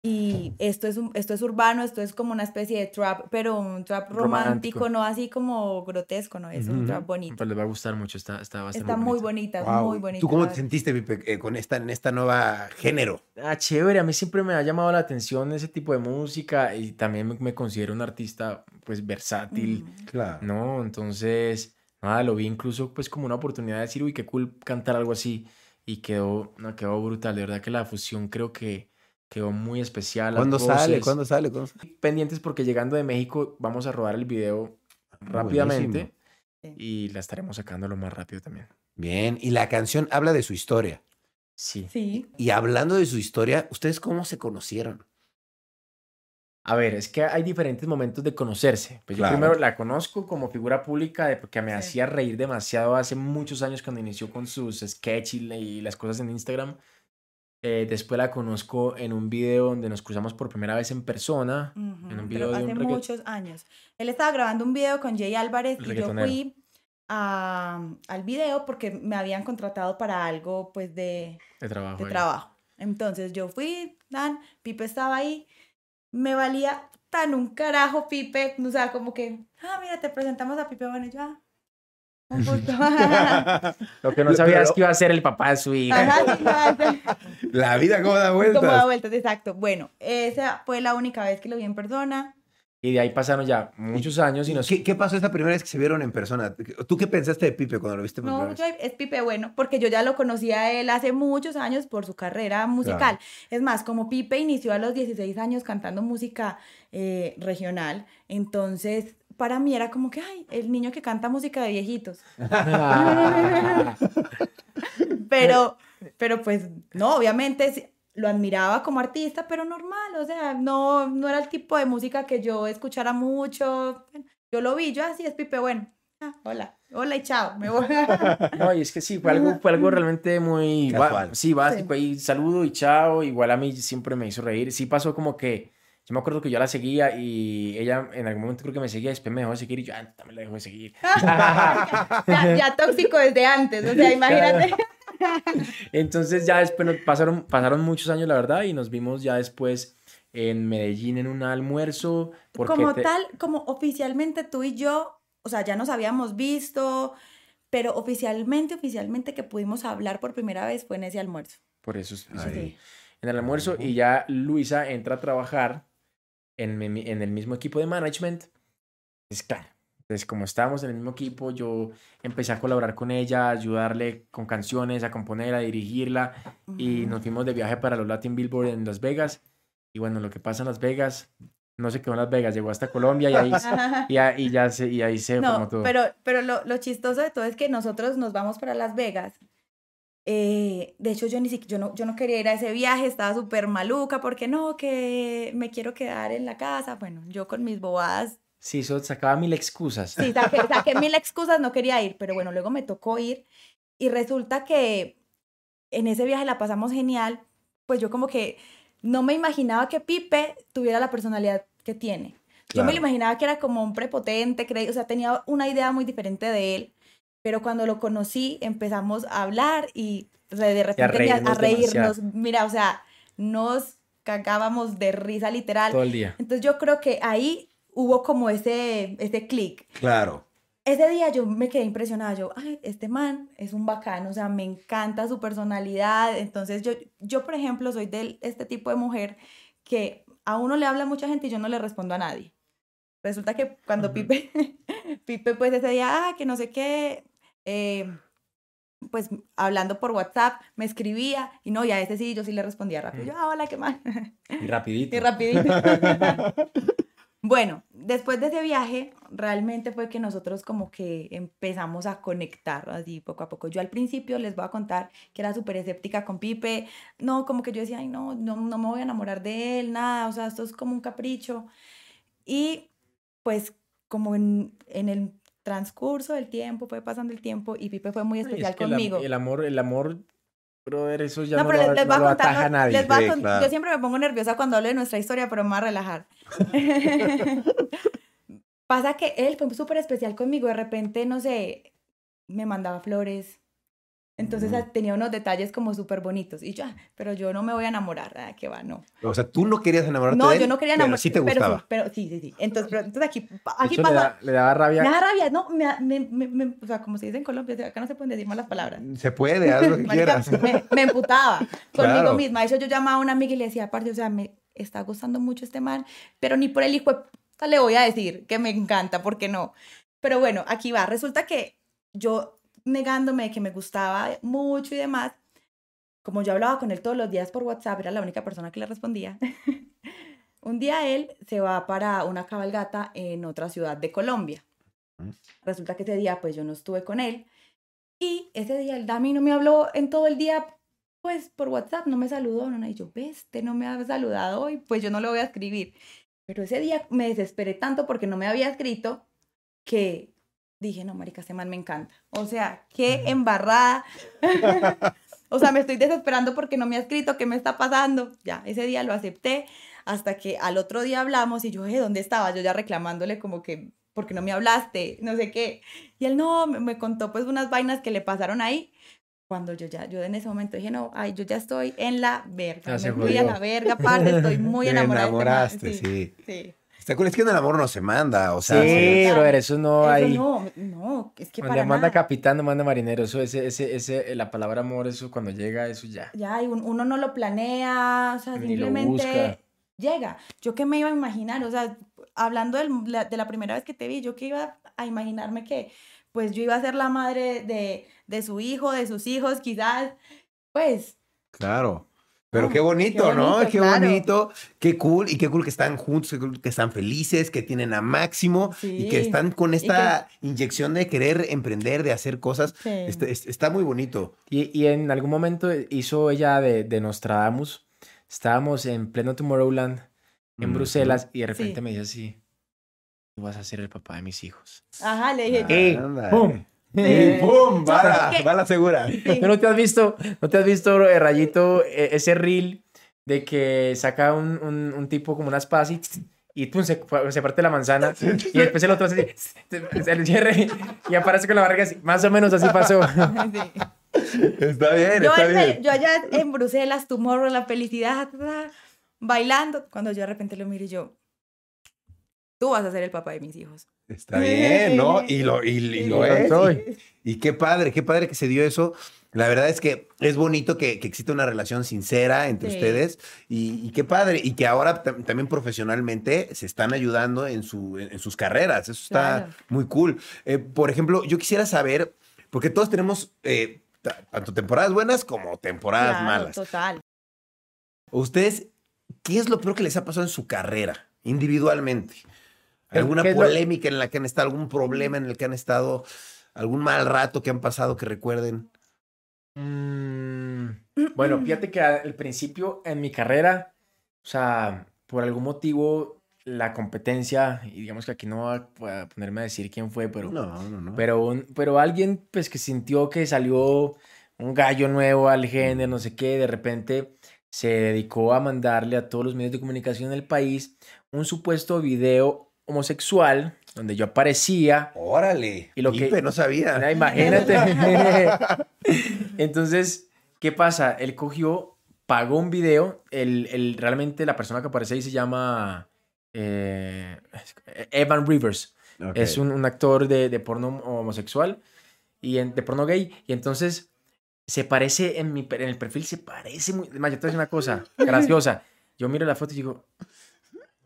Y esto es, un- esto es urbano, esto es como una especie de trap, pero un trap romántico, Romántico. no así como grotesco, no, es un trap bonito. Pues les va a gustar mucho, está, está bastante Está muy bonita. Wow. muy bonita. ¿Tú cómo te sentiste, Pipe, eh, con esta, en esta nueva género? Ah, chévere, a mí siempre me ha llamado la atención ese tipo de música y también me, me considero un artista pues versátil, Mm. Claro. ¿no? Entonces, nada, lo vi incluso pues como una oportunidad de decir, uy, qué cool cantar algo así y quedó, no, quedó brutal, de verdad que la fusión creo que quedó muy especial. las ¿Cuándo sale? ¿Cuándo sale? ¿Cuándo sale? Pendientes porque llegando de México vamos a rodar el video Ah, rápidamente y la estaremos sacando lo más rápido también. Bien. Y la canción habla de su historia. Sí. Sí, Y hablando de su historia, ¿ustedes cómo se conocieron? A ver, es que hay diferentes momentos de conocerse. Pues Claro. yo primero la conozco como figura pública de, porque me Sí. hacía reír demasiado hace muchos años cuando inició con sus sketches y, y las cosas en Instagram. Eh, después la conozco en un video donde nos cruzamos por primera vez en persona. En un pero video de hace un muchos años. Él estaba grabando un video con Jay Álvarez y yo fui a- al video porque me habían contratado para algo pues de, de trabajo. de trabajo. Entonces yo fui, Dan, Pipe estaba ahí, me valía tan un carajo Pipe, o sea, como que, ah, mira, te presentamos a Pipe, bueno, yo, ah. [LAUGHS] Lo que no sabía pero- es que iba a ser el papá de su hija. Ajá, sí. [LAUGHS] La vida cómo da vueltas. Como da vueltas, exacto. Bueno, esa fue la única vez que lo vi en persona. Y de ahí pasaron ya muchos años y nos... ¿Qué, qué pasó esta primera vez que se vieron en persona? ¿Tú qué pensaste de Pipe cuando lo viste por No, primera yo- vez? es Pipe bueno, porque yo ya lo conocía a él hace muchos años por su carrera musical. Es más, como Pipe inició a los 16 años cantando música eh, regional, entonces para mí era como que, ay, el niño que canta música de viejitos. [LAUGHS] Pero, pero pues, no, obviamente, sí, lo admiraba como artista, pero normal, o sea, no, no era el tipo de música que yo escuchara mucho. Yo lo vi, yo así es Pipe, bueno, ah, hola, hola y chao, me voy. [LAUGHS] No, y es que sí, fue algo, fue algo realmente muy, Casual. sí, básico, ahí saludo y chao, igual a mí siempre me hizo reír, sí pasó como que, yo me acuerdo que yo la seguía y ella en algún momento creo que me seguía, después me dejó de seguir y yo, ah, también la dejo de seguir. [LAUGHS] ya, ya tóxico desde antes, o sea, [LAUGHS] imagínate. Entonces ya después nos pasaron, pasaron muchos años, la verdad, y nos vimos ya después en Medellín en un almuerzo. Como te- tal, como oficialmente tú y yo, o sea, ya nos habíamos visto, pero oficialmente, oficialmente que pudimos hablar por primera vez fue en ese almuerzo. Por eso, fue en el almuerzo y ya Luisa entra a trabajar en, en el mismo equipo de management. Es claro. Entonces, como estábamos en el mismo equipo, yo empecé a colaborar con ella, ayudarle con canciones, a componer, a dirigirla. Y nos fuimos de viaje para los Latin Billboard en Las Vegas. Y bueno, lo que pasa en Las Vegas, no se quedó en Las Vegas, llegó hasta Colombia y ahí, [LAUGHS] y, a- y ya se, y ahí se formó No, todo. pero, pero lo, lo chistoso de todo es que nosotros nos vamos para Las Vegas. Eh, de hecho, yo ni siquiera, yo no, yo no quería ir a ese viaje, estaba súper maluca, porque no, que me quiero quedar en la casa. Bueno, yo con mis bobadas, Sí, eso sacaba mil excusas. sí, saqué, [LAUGHS] saqué mil excusas, no quería ir, pero bueno, luego me tocó ir y resulta que en ese viaje la pasamos genial, pues yo como que no me imaginaba que Pipe tuviera la personalidad que tiene. Yo me lo imaginaba que era como un prepotente, cre- o sea, tenía una idea muy diferente de él, pero cuando lo conocí empezamos a hablar y o sea, de repente ni a, a reírnos reírnos. demasiado. Mira, o sea, nos cagábamos de risa literal. Todo el día. Entonces yo creo que ahí hubo como ese, ese clic. Claro. Ese día yo me quedé impresionada, yo, ay, este man es un bacano, o sea, me encanta su personalidad, entonces yo, yo por ejemplo, soy de este tipo de mujer que a uno le habla mucha gente y yo no le respondo a nadie. Resulta que cuando Ujú. Pipe, [LAUGHS] Pipe pues ese día, ah, que no sé qué, eh, pues hablando por WhatsApp, me escribía y no, y a ese sí, yo sí le respondía rápido, yo, ah, hola, ¿qué más? Y [LAUGHS] rapidito. Y rapidito. [LAUGHS] bueno, después de ese viaje, realmente fue que nosotros como que empezamos a conectar así poco a poco. Yo al principio les voy a contar que era súper escéptica con Pipe. No, como que yo decía, ay, no, no, no me voy a enamorar de él, nada, o sea, esto es como un capricho. Y pues como en, en el transcurso del tiempo, fue pasando el tiempo y Pipe fue muy es especial que conmigo. El, amor, el amor, brother, eso ya No, no, pero lo, les, les no voy a lo contar, ataja a nadie. les voy a Sí, con- claro. yo siempre me pongo nerviosa cuando hablo de nuestra historia, pero me voy a relajar. [LAUGHS] Pasa que él fue súper especial conmigo, de repente, no sé, me mandaba flores, entonces tenía unos detalles como súper bonitos, y yo, ah, pero yo no me voy a enamorar, ah, que va, no. O sea, tú no querías enamorarte No, de él. yo no quería pero enamorar, sí te pero gustaba. sí, pero sí, sí, sí. Entonces, pero, entonces aquí, aquí hecho, le, pasa, da- le daba rabia. me da rabia, no, me, me, me, o sea, como se dice en Colombia, acá no se pueden decir malas palabras. Se puede, haz lo que quieras. me, [LAUGHS] emputaba conmigo Claro. misma. Hecho, yo llamaba a una amiga y le decía, aparte, o sea, me está gustando mucho este man, pero ni por el hijo de le voy a decir que me encanta, porque no. Pero bueno, aquí va. Resulta que yo negándome que me gustaba mucho y demás, como yo hablaba con él todos los días por WhatsApp, era la única persona que le respondía. [LAUGHS] Un día él se va para una cabalgata en otra ciudad de Colombia. Mm. Resulta que ese día pues yo no estuve con él y ese día el Dami no me habló en todo el día pues por WhatsApp, no me saludó, no, y yo, ves, este no me ha saludado hoy, pues yo no lo voy a escribir. Pero ese día me desesperé tanto porque no me había escrito que dije, no, marica, ese man me encanta. O sea, qué embarrada. [LAUGHS] [LAUGHS] o sea, me estoy desesperando porque no me ha escrito, ¿qué me está pasando? Ya, ese día lo acepté hasta que al otro día hablamos y yo, eh, ¿dónde estaba? Yo ya reclamándole como que, ¿por qué no me hablaste? No sé qué. Y él no, me, me contó pues unas vainas que le pasaron ahí. Cuando yo ya, yo en ese momento dije, no, ay, yo ya estoy en la verga. Ya me fui a la verga, parce, estoy [LAUGHS] muy Te enamorada. de este man". enamoraste, sí. sí. Está cool, Es que en el amor no se manda, o sea, sí, se- brother, eso no Eso hay. no, no, es que Donde para manda nada. capitán, no manda marinero. Eso, ese, ese, ese, la palabra amor, eso cuando llega, eso ya. Ya, y un- uno no lo planea, o sea, Ni lo simplemente llega. Yo qué me iba a imaginar, o sea, hablando del- la- de la primera vez que te vi, yo que iba a imaginarme que, pues, yo iba a ser la madre de, de su hijo, de sus hijos, quizás, pues, Claro. Pero No, qué bonito, qué ¿no? bonito, Qué claro. bonito, qué cool, y qué cool que están juntos, qué cool que están felices, que tienen a máximo y que Sí, están con esta inyección de querer emprender, de hacer cosas. sí. Está, es- está muy bonito. Y, y en algún momento hizo ella de, de Nostradamus, estábamos en pleno Tomorrowland en Ujú. Bruselas y de repente Sí. me dice así, tú vas a ser el papá de mis hijos. Ajá, le dije. ¡Pum! Y ¡Pum! Yo Bala, bala segura. sí. ¿Tú no te has visto, no te has visto, eh, Rayito, eh, ese reel de que saca un, un, un tipo como una espada así, y pum, se, se parte la manzana y después el otro hace así, se le cierre y aparece con la barriga así. Más o menos así [LAUGHS] pasó. Sí. Está bien, Yo, está en- bien. yo allá en Bruselas, Tomorrow, la felicidad, bailando, cuando yo de repente lo miro y yo, tú vas a ser el papá de mis hijos. Está bien, ¿no? Y lo, y, y lo Lo es. soy. Y qué padre, qué padre que se dio eso. La verdad es que es bonito que, que exista una relación sincera entre Sí. ustedes y, y qué padre. Y que ahora tam- también profesionalmente se están ayudando en, su, en, en sus carreras. Eso está Claro. muy cool. Eh, por ejemplo, yo quisiera saber, porque todos tenemos eh, ta- tanto temporadas buenas como temporadas Claro, malas. Total. ¿Ustedes qué es lo peor que les ha pasado en su carrera, individualmente? ¿Qué- ¿Alguna polémica en la que han estado, algún problema en el que han estado, algún mal rato que han pasado que recuerden? Mm, bueno, fíjate que al principio en mi carrera, o sea, por algún motivo, la competencia, y digamos que aquí no voy a ponerme a decir quién fue, pero, No, no, no. pero, un- pero alguien pues que sintió que salió un gallo nuevo al género, no sé qué, de repente se dedicó a mandarle a todos los medios de comunicación del país un supuesto video homosexual donde yo aparecía Órale. Y lo que- Pipe, no sabía. Imagínate. [LAUGHS] Entonces, ¿qué pasa? Él cogió, pagó un video. El, el- realmente la persona que aparece ahí se llama eh, Evan Rivers. Es un, un actor de, de porno homosexual y en- de porno gay. Y entonces se parece en, mi, en el perfil, se parece muy. Además, yo te voy a decir una cosa [LAUGHS] graciosa. Yo miro la foto y digo, "No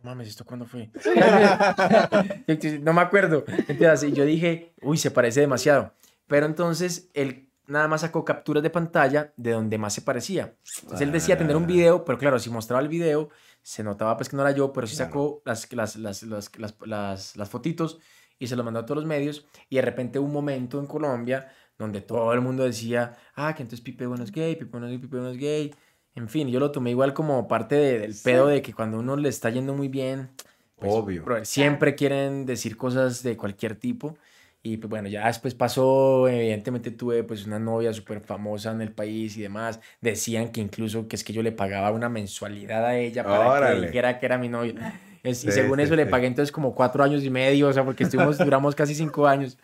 mames, ¿esto cuándo fue? [LAUGHS] no me acuerdo. Entonces, y yo dije, uy, se parece demasiado. Pero entonces él nada más sacó capturas de pantalla de donde más se parecía. Entonces él decía tener un video, pero claro, si mostraba el video, se notaba pues que no era yo, pero sí sacó las, las, las, las, las, las, las fotitos y se lo mandó a todos los medios. Y de repente hubo un momento en Colombia donde todo el mundo decía, ah, que entonces Pipe bueno es gay, Pipe bueno es gay, Pipe bueno es gay. En fin, yo lo tomé igual como parte de- del pedo de que cuando uno le está yendo muy bien, pues, Obvio. brother, siempre quieren decir cosas de cualquier tipo. Y pues bueno, ya después pasó, evidentemente tuve pues una novia súper famosa en el país y demás. Decían que incluso que es que yo le pagaba una mensualidad a ella para Órale. que dijera que era mi novia. Y Sí, según sí, eso le sí. pagué entonces como cuatro años y medio, o sea, porque estuvimos, [LAUGHS] duramos casi cinco años.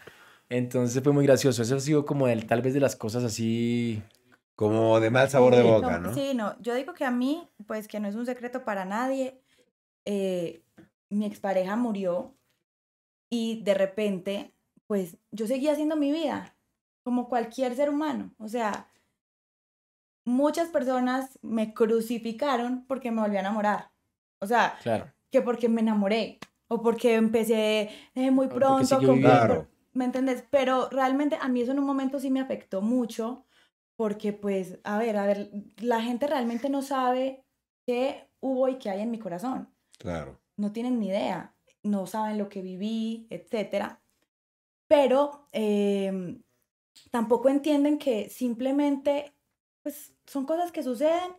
Entonces fue muy gracioso. Eso ha sido como del, tal vez de las cosas así. Como de mal sabor de Sí, boca, no, ¿no? Sí, no, yo digo que a mí, pues que no es un secreto para nadie, eh, mi expareja murió y de repente, pues yo seguía haciendo mi vida, como cualquier ser humano. O sea, muchas personas me crucificaron porque me volví a enamorar. O sea, Claro. que porque me enamoré o porque empecé eh, muy porque pronto. con-. Claro. ¿Me entendés? Pero realmente a mí eso en un momento sí me afectó mucho porque pues, a ver, a ver, la gente realmente no sabe qué hubo y qué hay en mi corazón. Claro. No tienen ni idea, no saben lo que viví, etcétera. Pero em, tampoco entienden que simplemente, pues, son cosas que suceden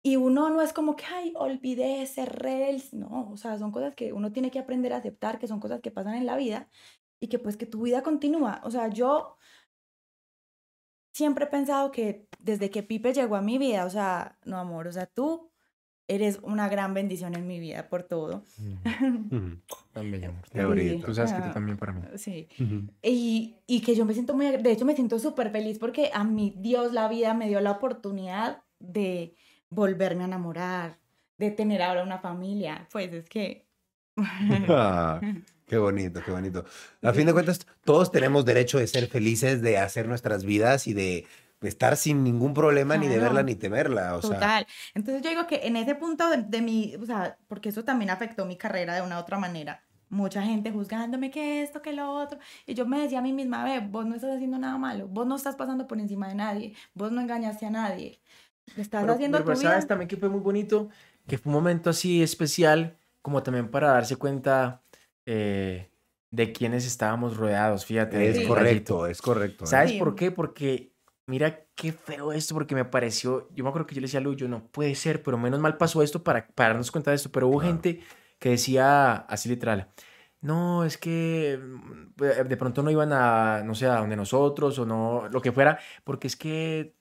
y uno no es como que, ay, olvidé, cerré el... No, o sea, son cosas que uno tiene que aprender a aceptar, que son cosas que pasan en la vida y que pues que tu vida continúa. O sea, yo siempre he pensado que desde que Pipe llegó a mi vida, o sea, no amor, o sea, tú eres una gran bendición en mi vida por todo. [LAUGHS] También, amor. Qué bonito. Tú sabes que tú Ah. también para mí. Sí. Y, y que yo me siento muy, de hecho me siento súper feliz porque a mí Dios la vida me dio la oportunidad de volverme a enamorar, de tener ahora una familia. Pues es que... [LAUGHS] [LAUGHS] Qué bonito, qué bonito. A fin de cuentas, todos tenemos derecho de ser felices, de hacer nuestras vidas y de estar sin ningún problema, ni de Claro. verla ni temerla. O sea, Total. Entonces yo digo que en ese punto de, de mi, o sea, porque eso también afectó mi carrera de una u otra manera. Mucha gente juzgándome que esto, que lo otro. Y yo me decía a mí misma, ve, vos no estás haciendo nada malo, vos no estás pasando por encima de nadie, vos no engañaste a nadie. Estás Pero- haciendo pero tu sabes vida. también que fue muy bonito, que fue un momento así especial, como también para darse cuenta eh, de quienes estábamos rodeados, fíjate. es correcto, es correcto. ¿eh? ¿Sabes Sí. por qué? Porque mira qué feo esto, porque me pareció, yo me acuerdo que yo le decía a Lu, yo no puede ser, pero menos mal pasó esto para, para darnos cuenta de esto, pero hubo gente que decía así literal, no, es que mm, de pronto no iban a, no sé, a donde nosotros o no, lo que fuera, porque es que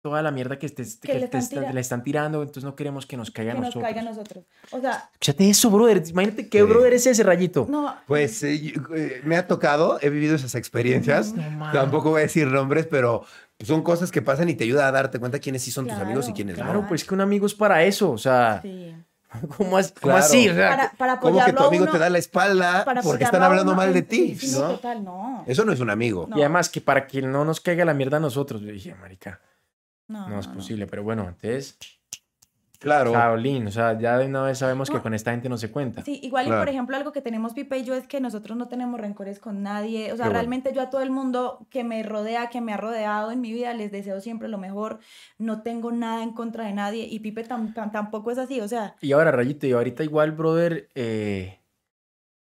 toda la mierda que, te, que, le, están le, están tirando, entonces no queremos que nos caiga a nosotros. Que nos caiga a nosotros. O sea... Escúchate eso, brother. Imagínate qué brother es ese rayito. No. Pues eh, eh, me ha tocado, he vivido esas experiencias. Tampoco voy a decir nombres, pero son cosas que pasan y te ayuda a darte cuenta quiénes sí son tus amigos y quiénes no. Claro, pues que un amigo es para eso, o sea... Sí. [LAUGHS] ¿Cómo, así? para, para ¿Cómo que tu amigo te da la espalda porque están hablando mal de ti? ¿no? Total, no. Eso no es un amigo. Y además que para que no nos caiga la mierda a nosotros, yo dije, marica, no, es posible. Pero bueno, entonces Claro. Shaolin, o sea, ya de una vez sabemos que con esta gente no se cuenta. Sí, igual y por ejemplo algo que tenemos Pipe y yo es que nosotros no tenemos rencores con nadie, o sea, realmente yo a todo el mundo que me rodea, que me ha rodeado en mi vida, les deseo siempre lo mejor, no tengo nada en contra de nadie y Pipe tampoco es así, o sea. Y ahora, Rayito, y ahorita igual, brother, eh,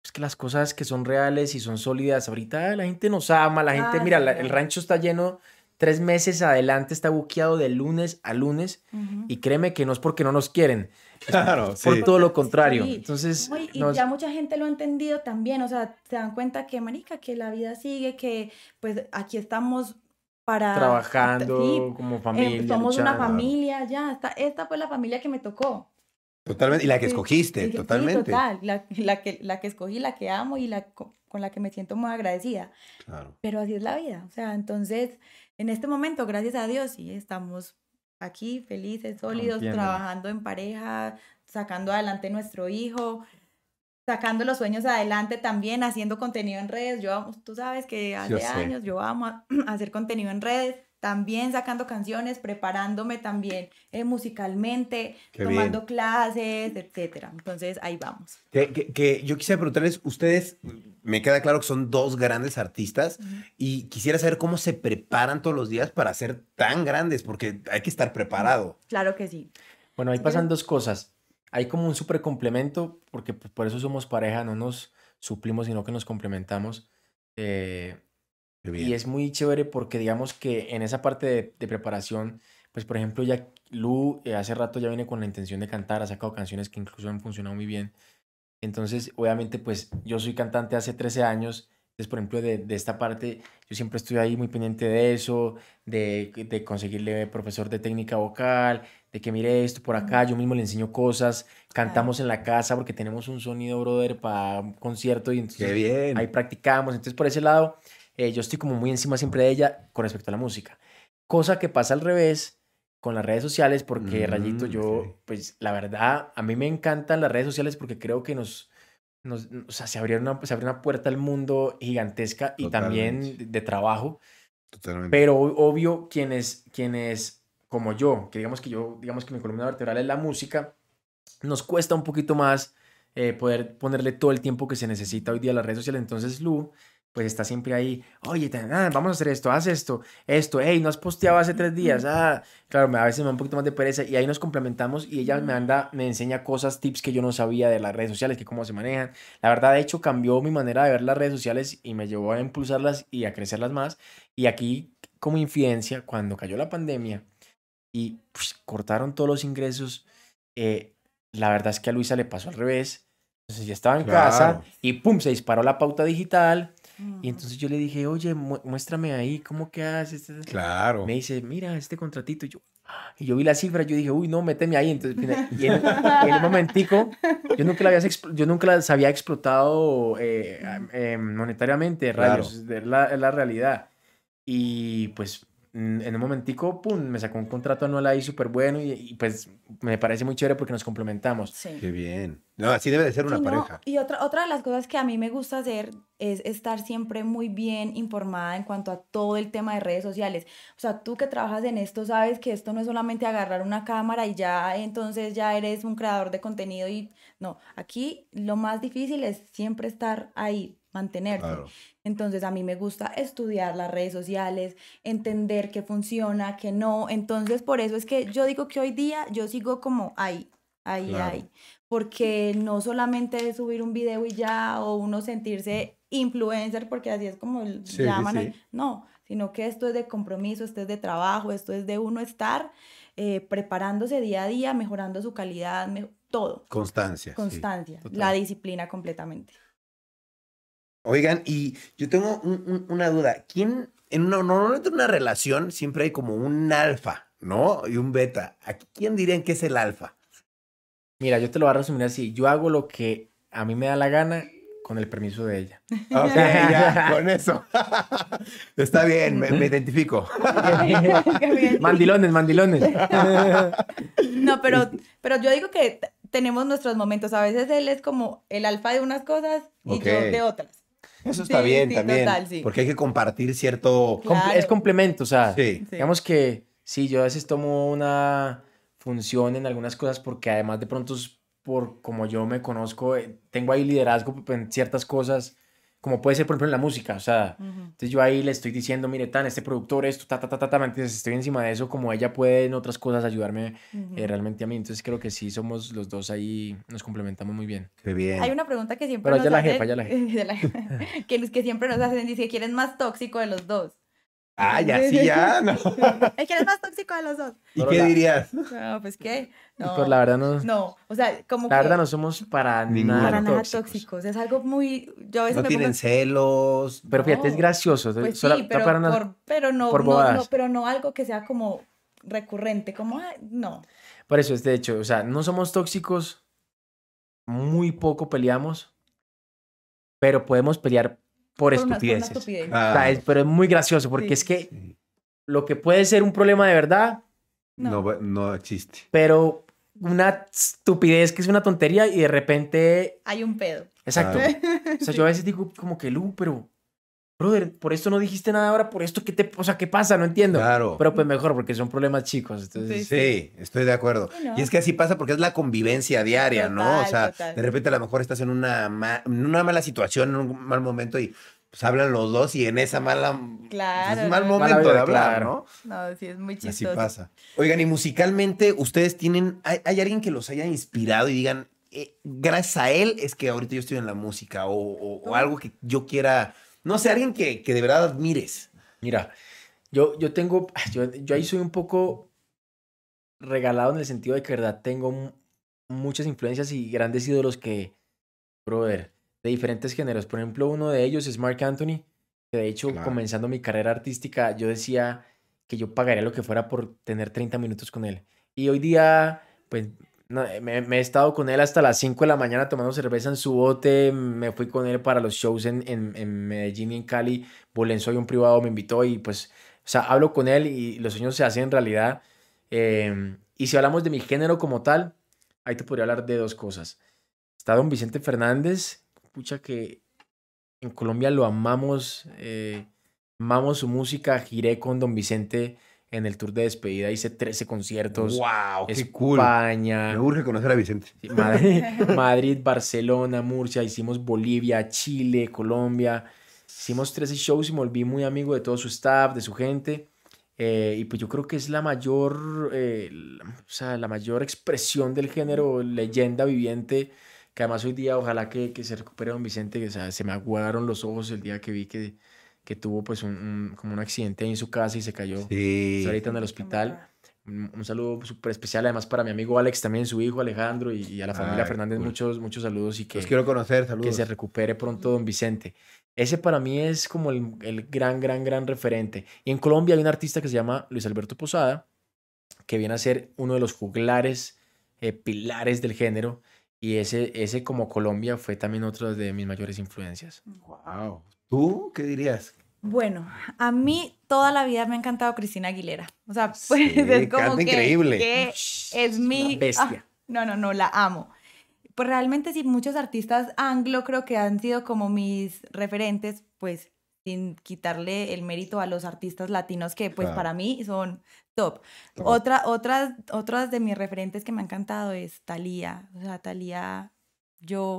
es que las cosas que son reales y son sólidas, ahorita la gente nos ama, la gente, mira, el rancho está lleno tres meses adelante está buqueado de lunes a lunes y créeme que no es porque no nos quieren. [LAUGHS] Claro, por todo lo contrario. Entonces, y ya mucha gente lo ha entendido también, o sea, se dan cuenta que, manica, que la vida sigue, que pues aquí estamos para... Trabajando como eh, familia. somos una familia, ya, esta, esta fue la familia que me tocó. Totalmente, y la que escogiste, totalmente. total, la, la, que, la que escogí, la que amo y la con la que me siento muy agradecida. Claro. Pero así es la vida, o sea, entonces en este momento, gracias a Dios, sí, estamos aquí felices, sólidos, trabajando en pareja, sacando adelante nuestro hijo, sacando los sueños adelante también, haciendo contenido en redes. Yo, tú sabes que hace años yo amo a [CLEARS THROAT] hacer contenido en redes también sacando canciones, preparándome también eh, musicalmente, tomando clases, etcétera. Entonces ahí vamos. Que, yo quisiera preguntarles, ustedes, me queda claro que son dos grandes artistas y quisiera saber cómo se preparan todos los días para ser tan grandes, porque hay que estar preparado. Claro que sí. Bueno, ahí pasan dos cosas. Hay como un súper complemento, porque pues, por eso somos pareja, no nos suplimos, sino que nos complementamos. Eh, y es muy chévere porque digamos que en esa parte de, preparación, pues por ejemplo, ya Lu eh, hace rato ya viene con la intención de cantar, ha sacado canciones que incluso han funcionado muy bien. Entonces, obviamente, pues yo soy cantante hace 13 años. Entonces, por ejemplo, de, de esta parte, yo siempre estoy ahí muy pendiente de eso, de, de conseguirle profesor de técnica vocal, de que mire esto por acá, yo mismo le enseño cosas, cantamos en la casa porque tenemos un sonido, brother, para un concierto y entonces bien. ahí practicamos. Entonces, por ese lado, eh, yo estoy como muy encima siempre de ella con respecto a la música. Cosa que pasa al revés con las redes sociales, porque Rayito, yo, pues la verdad, a mí me encantan las redes sociales porque creo que nos, nos o sea, se abrió una, se abrió una puerta al mundo gigantesca y también de, trabajo. Totalmente. Pero obvio, quienes, quienes como yo, que digamos que yo, digamos que mi columna vertebral es la música, nos cuesta un poquito más eh, poder ponerle todo el tiempo que se necesita hoy día a las redes sociales. Entonces, Lu, pues está siempre ahí, oye, ah, vamos a hacer esto, haz esto, esto, hey, no has posteado hace tres días, ah, claro, a veces me da un poquito más de pereza y ahí nos complementamos y ella me anda, me enseña cosas, tips que yo no sabía de las redes sociales, que cómo se manejan. La verdad, de hecho, cambió mi manera de ver las redes sociales y me llevó a impulsarlas y a crecerlas más. Y aquí, como infidencia, cuando cayó la pandemia y pues, cortaron todos los ingresos, eh, la verdad es que a Luisa le pasó al revés. Entonces ya estaba en casa y pum, se disparó la pauta digital y entonces yo le dije, oye, muéstrame ahí, ¿cómo que haces? Claro. Me dice, mira, este contratito. Y yo, y yo vi la cifra, yo dije, uy, no, méteme ahí. Entonces, y en, en momentico, yo nunca la había, yo nunca las había explotado eh, em, monetariamente, rayos, es la, la realidad. Y pues en un momentico, pum, me sacó un contrato anual ahí súper bueno y, pues me parece muy chévere porque nos complementamos. Sí. Qué bien. No, así debe de ser una pareja. y otra, otra de las cosas que a mí me gusta hacer es estar siempre muy bien informada en cuanto a todo el tema de redes sociales. O sea, tú que trabajas en esto sabes que esto no es solamente agarrar una cámara y ya entonces ya eres un creador de contenido y no, aquí lo más difícil es siempre estar ahí, mantenerse. Entonces a mí me gusta estudiar las redes sociales, entender qué funciona, qué no. Entonces por eso es que yo digo que hoy día yo sigo como ahí, ahí, ahí. Porque no solamente es subir un video y ya, o uno sentirse influencer, porque así es como llaman. No, sino que esto es de compromiso, esto es de trabajo, esto es de uno estar eh, preparándose día a día, mejorando su calidad, me- todo. Constancia. Constancia, la disciplina completamente. Oigan, y yo tengo un- un- una duda. ¿Quién, en una, normalmente en una relación siempre hay como un alfa, ¿no? Y un beta. ¿Aquí quién dirían que es el alfa? Mira, yo te lo voy a resumir así. Yo hago lo que a mí me da la gana con el permiso de ella. [LAUGHS] Ok, ya, con eso. [LAUGHS] Está bien, me, me identifico. [LAUGHS] Mandilones, mandilones. No, pero, pero yo digo que tenemos nuestros momentos. A veces él es como el alfa de unas cosas y yo de otras. Eso está Sí, bien sí, también. total, sí. Porque hay que compartir cierto. Claro. Es complemento, o sea, digamos que sí, yo a veces tomo una función en algunas cosas porque además de pronto es por como yo me conozco, eh, tengo ahí liderazgo en ciertas cosas, como puede ser por ejemplo en la música, o sea, entonces yo ahí le estoy diciendo, mire, tan, este productor, esto, ta, ta, ta, ta, ta, entonces estoy encima de eso, como ella puede en otras cosas ayudarme eh, realmente a mí, entonces creo que sí somos los dos ahí, nos complementamos muy bien. Qué bien. Hay una pregunta que siempre Pero nos ella la hacen, jefa, ella [LAUGHS] la jefa. que, que siempre nos hacen, dice, ¿quién es más tóxico de los dos? Ah, ya, sí, ya. no. ¿Eh, [LAUGHS] ¿Quién es más tóxico de los dos? ¿Y Pero qué la- dirías? No, pues qué. No, Pero la verdad no, no, o sea, como la que verdad no somos para Ninguno. nada para nada tóxicos. tóxicos. Es algo muy, yo a veces No me tienen pongo, celos. Pero fíjate, es gracioso. pues solo- sí, pero, para una- por- pero no, por no, pero no algo que sea como recurrente, como, no. Por eso es de hecho, o sea, no somos tóxicos, muy poco peleamos, pero podemos pelear por, una estupideces. estupidez. O Ah, sea, es- pero es muy gracioso porque Sí. es que sí. lo que puede ser un problema de verdad, no. no existe. pero una estupidez que es una tontería y de repente, Hay un pedo. exacto. Claro. O sea, yo a veces digo como que, Lu, pero, brother, por esto no dijiste nada ahora, por esto, ¿qué te, o sea, qué pasa? No entiendo. Claro. Pero pues mejor porque son problemas chicos. Entonces, Sí, estoy de acuerdo. Sí, ¿no? Y es que así pasa porque es la convivencia diaria, ¿no? O sea, total. de repente a lo mejor estás en una, ma- en una mala situación, en un mal momento y pues hablan los dos y en esa mala... Claro, Es un mal no, no. momento Mala vida, de hablar, claro. ¿no? No, sí, es muy Así chistoso. pasa. Oigan, y musicalmente, ¿ustedes tienen, hay, hay alguien que los haya inspirado y digan, eh, gracias a él es que ahorita yo estoy en la música o, o- algo que yo quiera, no sé, alguien que, que de verdad admires? Mira, yo, yo tengo, yo, yo ahí soy un poco regalado en el sentido de que, verdad, tengo mu- muchas influencias y grandes ídolos que, brother, de diferentes géneros. Por ejemplo, uno de ellos es Mark Anthony, que de hecho, Claro. comenzando mi carrera artística, yo decía que yo pagaría lo que fuera por tener 30 minutos con él. Y hoy día, pues, no, me, me he estado con él hasta las 5 de la mañana tomando cerveza en su bote, me fui con él para los shows en, en, en Medellín y en Cali, Bolenzo y un privado me invitó y pues, o sea, hablo con él y los sueños se hacen realidad. Eh, y si hablamos de mi género como tal, ahí te podría hablar de dos cosas. Está don Vicente Fernández, pucha que en Colombia lo amamos, eh, amamos su música, giré con don Vicente en el tour de despedida, hice 13 conciertos. ¡Wow! ¡Qué cool! España, Me urge conocer a Vicente. Madrid, [LAUGHS] Madrid, Barcelona, Murcia, hicimos Bolivia, Chile, Colombia. Hicimos 13 shows y me volví muy amigo de todo su staff, de su gente. Eh, y pues yo creo que es la mayor, eh, la- o sea, la mayor expresión del género, leyenda viviente, que además hoy día ojalá que, que se recupere don Vicente, que o sea, se me aguaron los ojos el día que vi que, que tuvo pues un, un- como un accidente ahí en su casa y se cayó. Sí. Está ahorita en el hospital. Un, un saludo súper especial además para mi amigo Alex, también su hijo Alejandro y, y a la familia Ay, Fernández cool. muchos, muchos saludos y que, Los quiero conocer, saludos. que se recupere pronto don Vicente. Ese para mí es como el, el gran, gran, gran referente. Y en Colombia hay un artista que se llama Luis Alberto Posada, que viene a ser uno de los juglares, eh, pilares del género. Y ese, ese como Colombia fue también otro de mis mayores influencias. Wow. ¿Tú qué dirías? Bueno, a mí toda la vida me ha encantado Cristina Aguilera. O sea, [LAUGHS] pues Sí, es como canta que, increíble. que es mi... Una bestia. Ah, no, no, no, la amo. Pues realmente sí, muchos artistas anglo creo que han sido como mis referentes, pues sin quitarle el mérito a los artistas latinos que pues Claro. para mí son top. Top. Otra, otras, otras de mis referentes que me han encantado es Thalía. O sea, Thalía, yo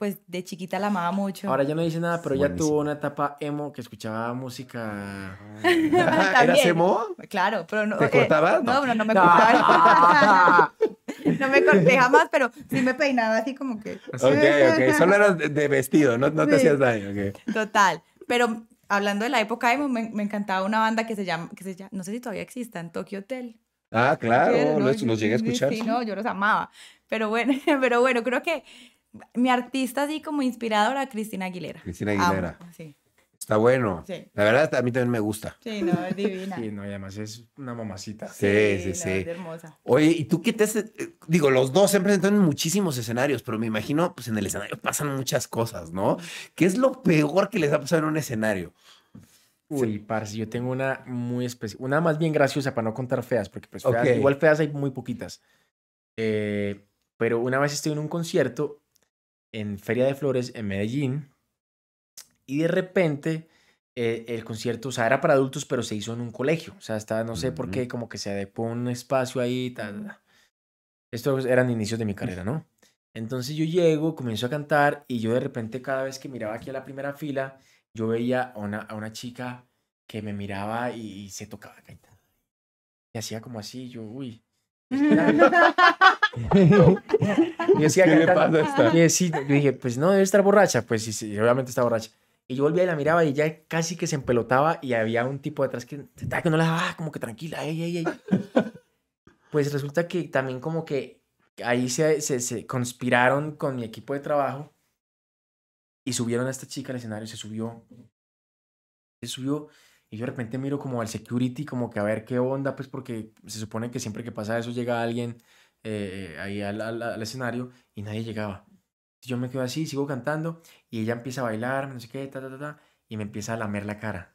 pues de chiquita la amaba mucho. Ahora ya no dice nada, pero Buenísimo. tuvo una etapa emo que escuchaba música. [LAUGHS] ¿Eras emo? Claro, pero no. ¿Te eh, cortabas? No, no, no me [LAUGHS] cortaba. [LAUGHS] no me corté jamás, pero sí me peinaba así como que. Ok, ok. Solo eras de, vestido, no, no te Sí. hacías daño. Total. Pero hablando de la época emo, me, me encantaba una banda que se llama, que se llama, no sé si todavía exista, en Tokyo Hotel. Ah, claro, los, los llegué a escuchar. Sí, no, yo los amaba. Pero bueno, pero bueno, creo que mi artista así como inspiradora, Cristina Aguilera. Cristina Amo, Aguilera. Sí, Está bueno. Sí. La verdad, a mí también me gusta. sí, no, es divina. Sí, no, y además es una mamacita. Sí, sí, no, sí. Es hermosa. Oye, ¿y tú qué te haces? Eh, Digo, los dos se han presentado en muchísimos escenarios, pero me imagino, pues en el escenario pasan muchas cosas, ¿no? ¿Qué es lo peor que les ha pasado en un escenario? Uy, parce, yo tengo una muy especial, una más bien graciosa para no contar feas, porque pues feas- Ok. igual feas hay muy poquitas. Eh, pero una vez estoy en un concierto en Feria de Flores en Medellín y de repente eh, el concierto, o sea, era para adultos, pero se hizo en un colegio. O sea, estaba, no sé por qué, como que se adecuó un espacio ahí. Tal, tal. Estos eran inicios de mi carrera, ¿no? Entonces yo llego, comienzo a cantar y yo de repente cada vez que miraba aquí a la primera fila, yo veía a una, a una chica que me miraba y, y se tocaba. Y hacía como así, yo, uy. [LAUGHS] [LAUGHS] y decía, ¿Qué le pasa a esta? y sí, yo dije, pues no, debe estar borracha. Pues sí, sí, obviamente está borracha. Y yo volvía y la miraba y ella casi que se empelotaba y había un tipo detrás que, que no la daba, como que tranquila, ey, ey, ey. Pues resulta que también como que ahí se, se, se conspiraron con mi equipo de trabajo y subieron a esta chica al escenario, se subió, se subió y yo de repente miro como al security, como que a ver qué onda, pues porque se supone que siempre que pasa eso llega alguien eh, ahí al, al- al escenario y nadie llegaba. Yo me quedo así, sigo cantando y ella empieza a bailar, no sé qué, ta, ta, ta, ta, y me empieza a lamer la cara.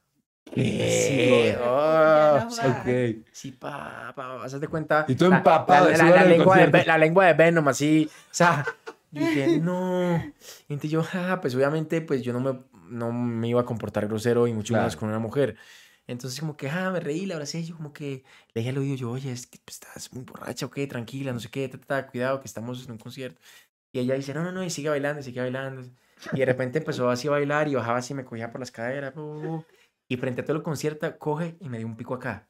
¿Qué? Sí, Ah, Ya no va. ok. Sí, pa, pa, cuenta. Y tú la- empapado la, de la- la el lengua de, la lengua de Venom, así. O sea, yo dije, no. Y entonces yo, ah, [LAUGHS] pues obviamente, pues yo no me, no me iba a comportar grosero y mucho menos Claro. con una mujer. Entonces, como que, ah, me reí, la abracé. y Yo, como que le dije al oído, yo, oye, es que pues, estás muy borracha, ok, tranquila, no sé qué, ta, ta, ta, cuidado, que estamos en un concierto. Y ella dice, no, no, no, y sigue bailando, y sigue bailando. Y de repente empezó así a bailar y bajaba así, me cogía por las caderas. bu, bu, bu, Y frente a todo el concierto, coge y me dio un pico acá.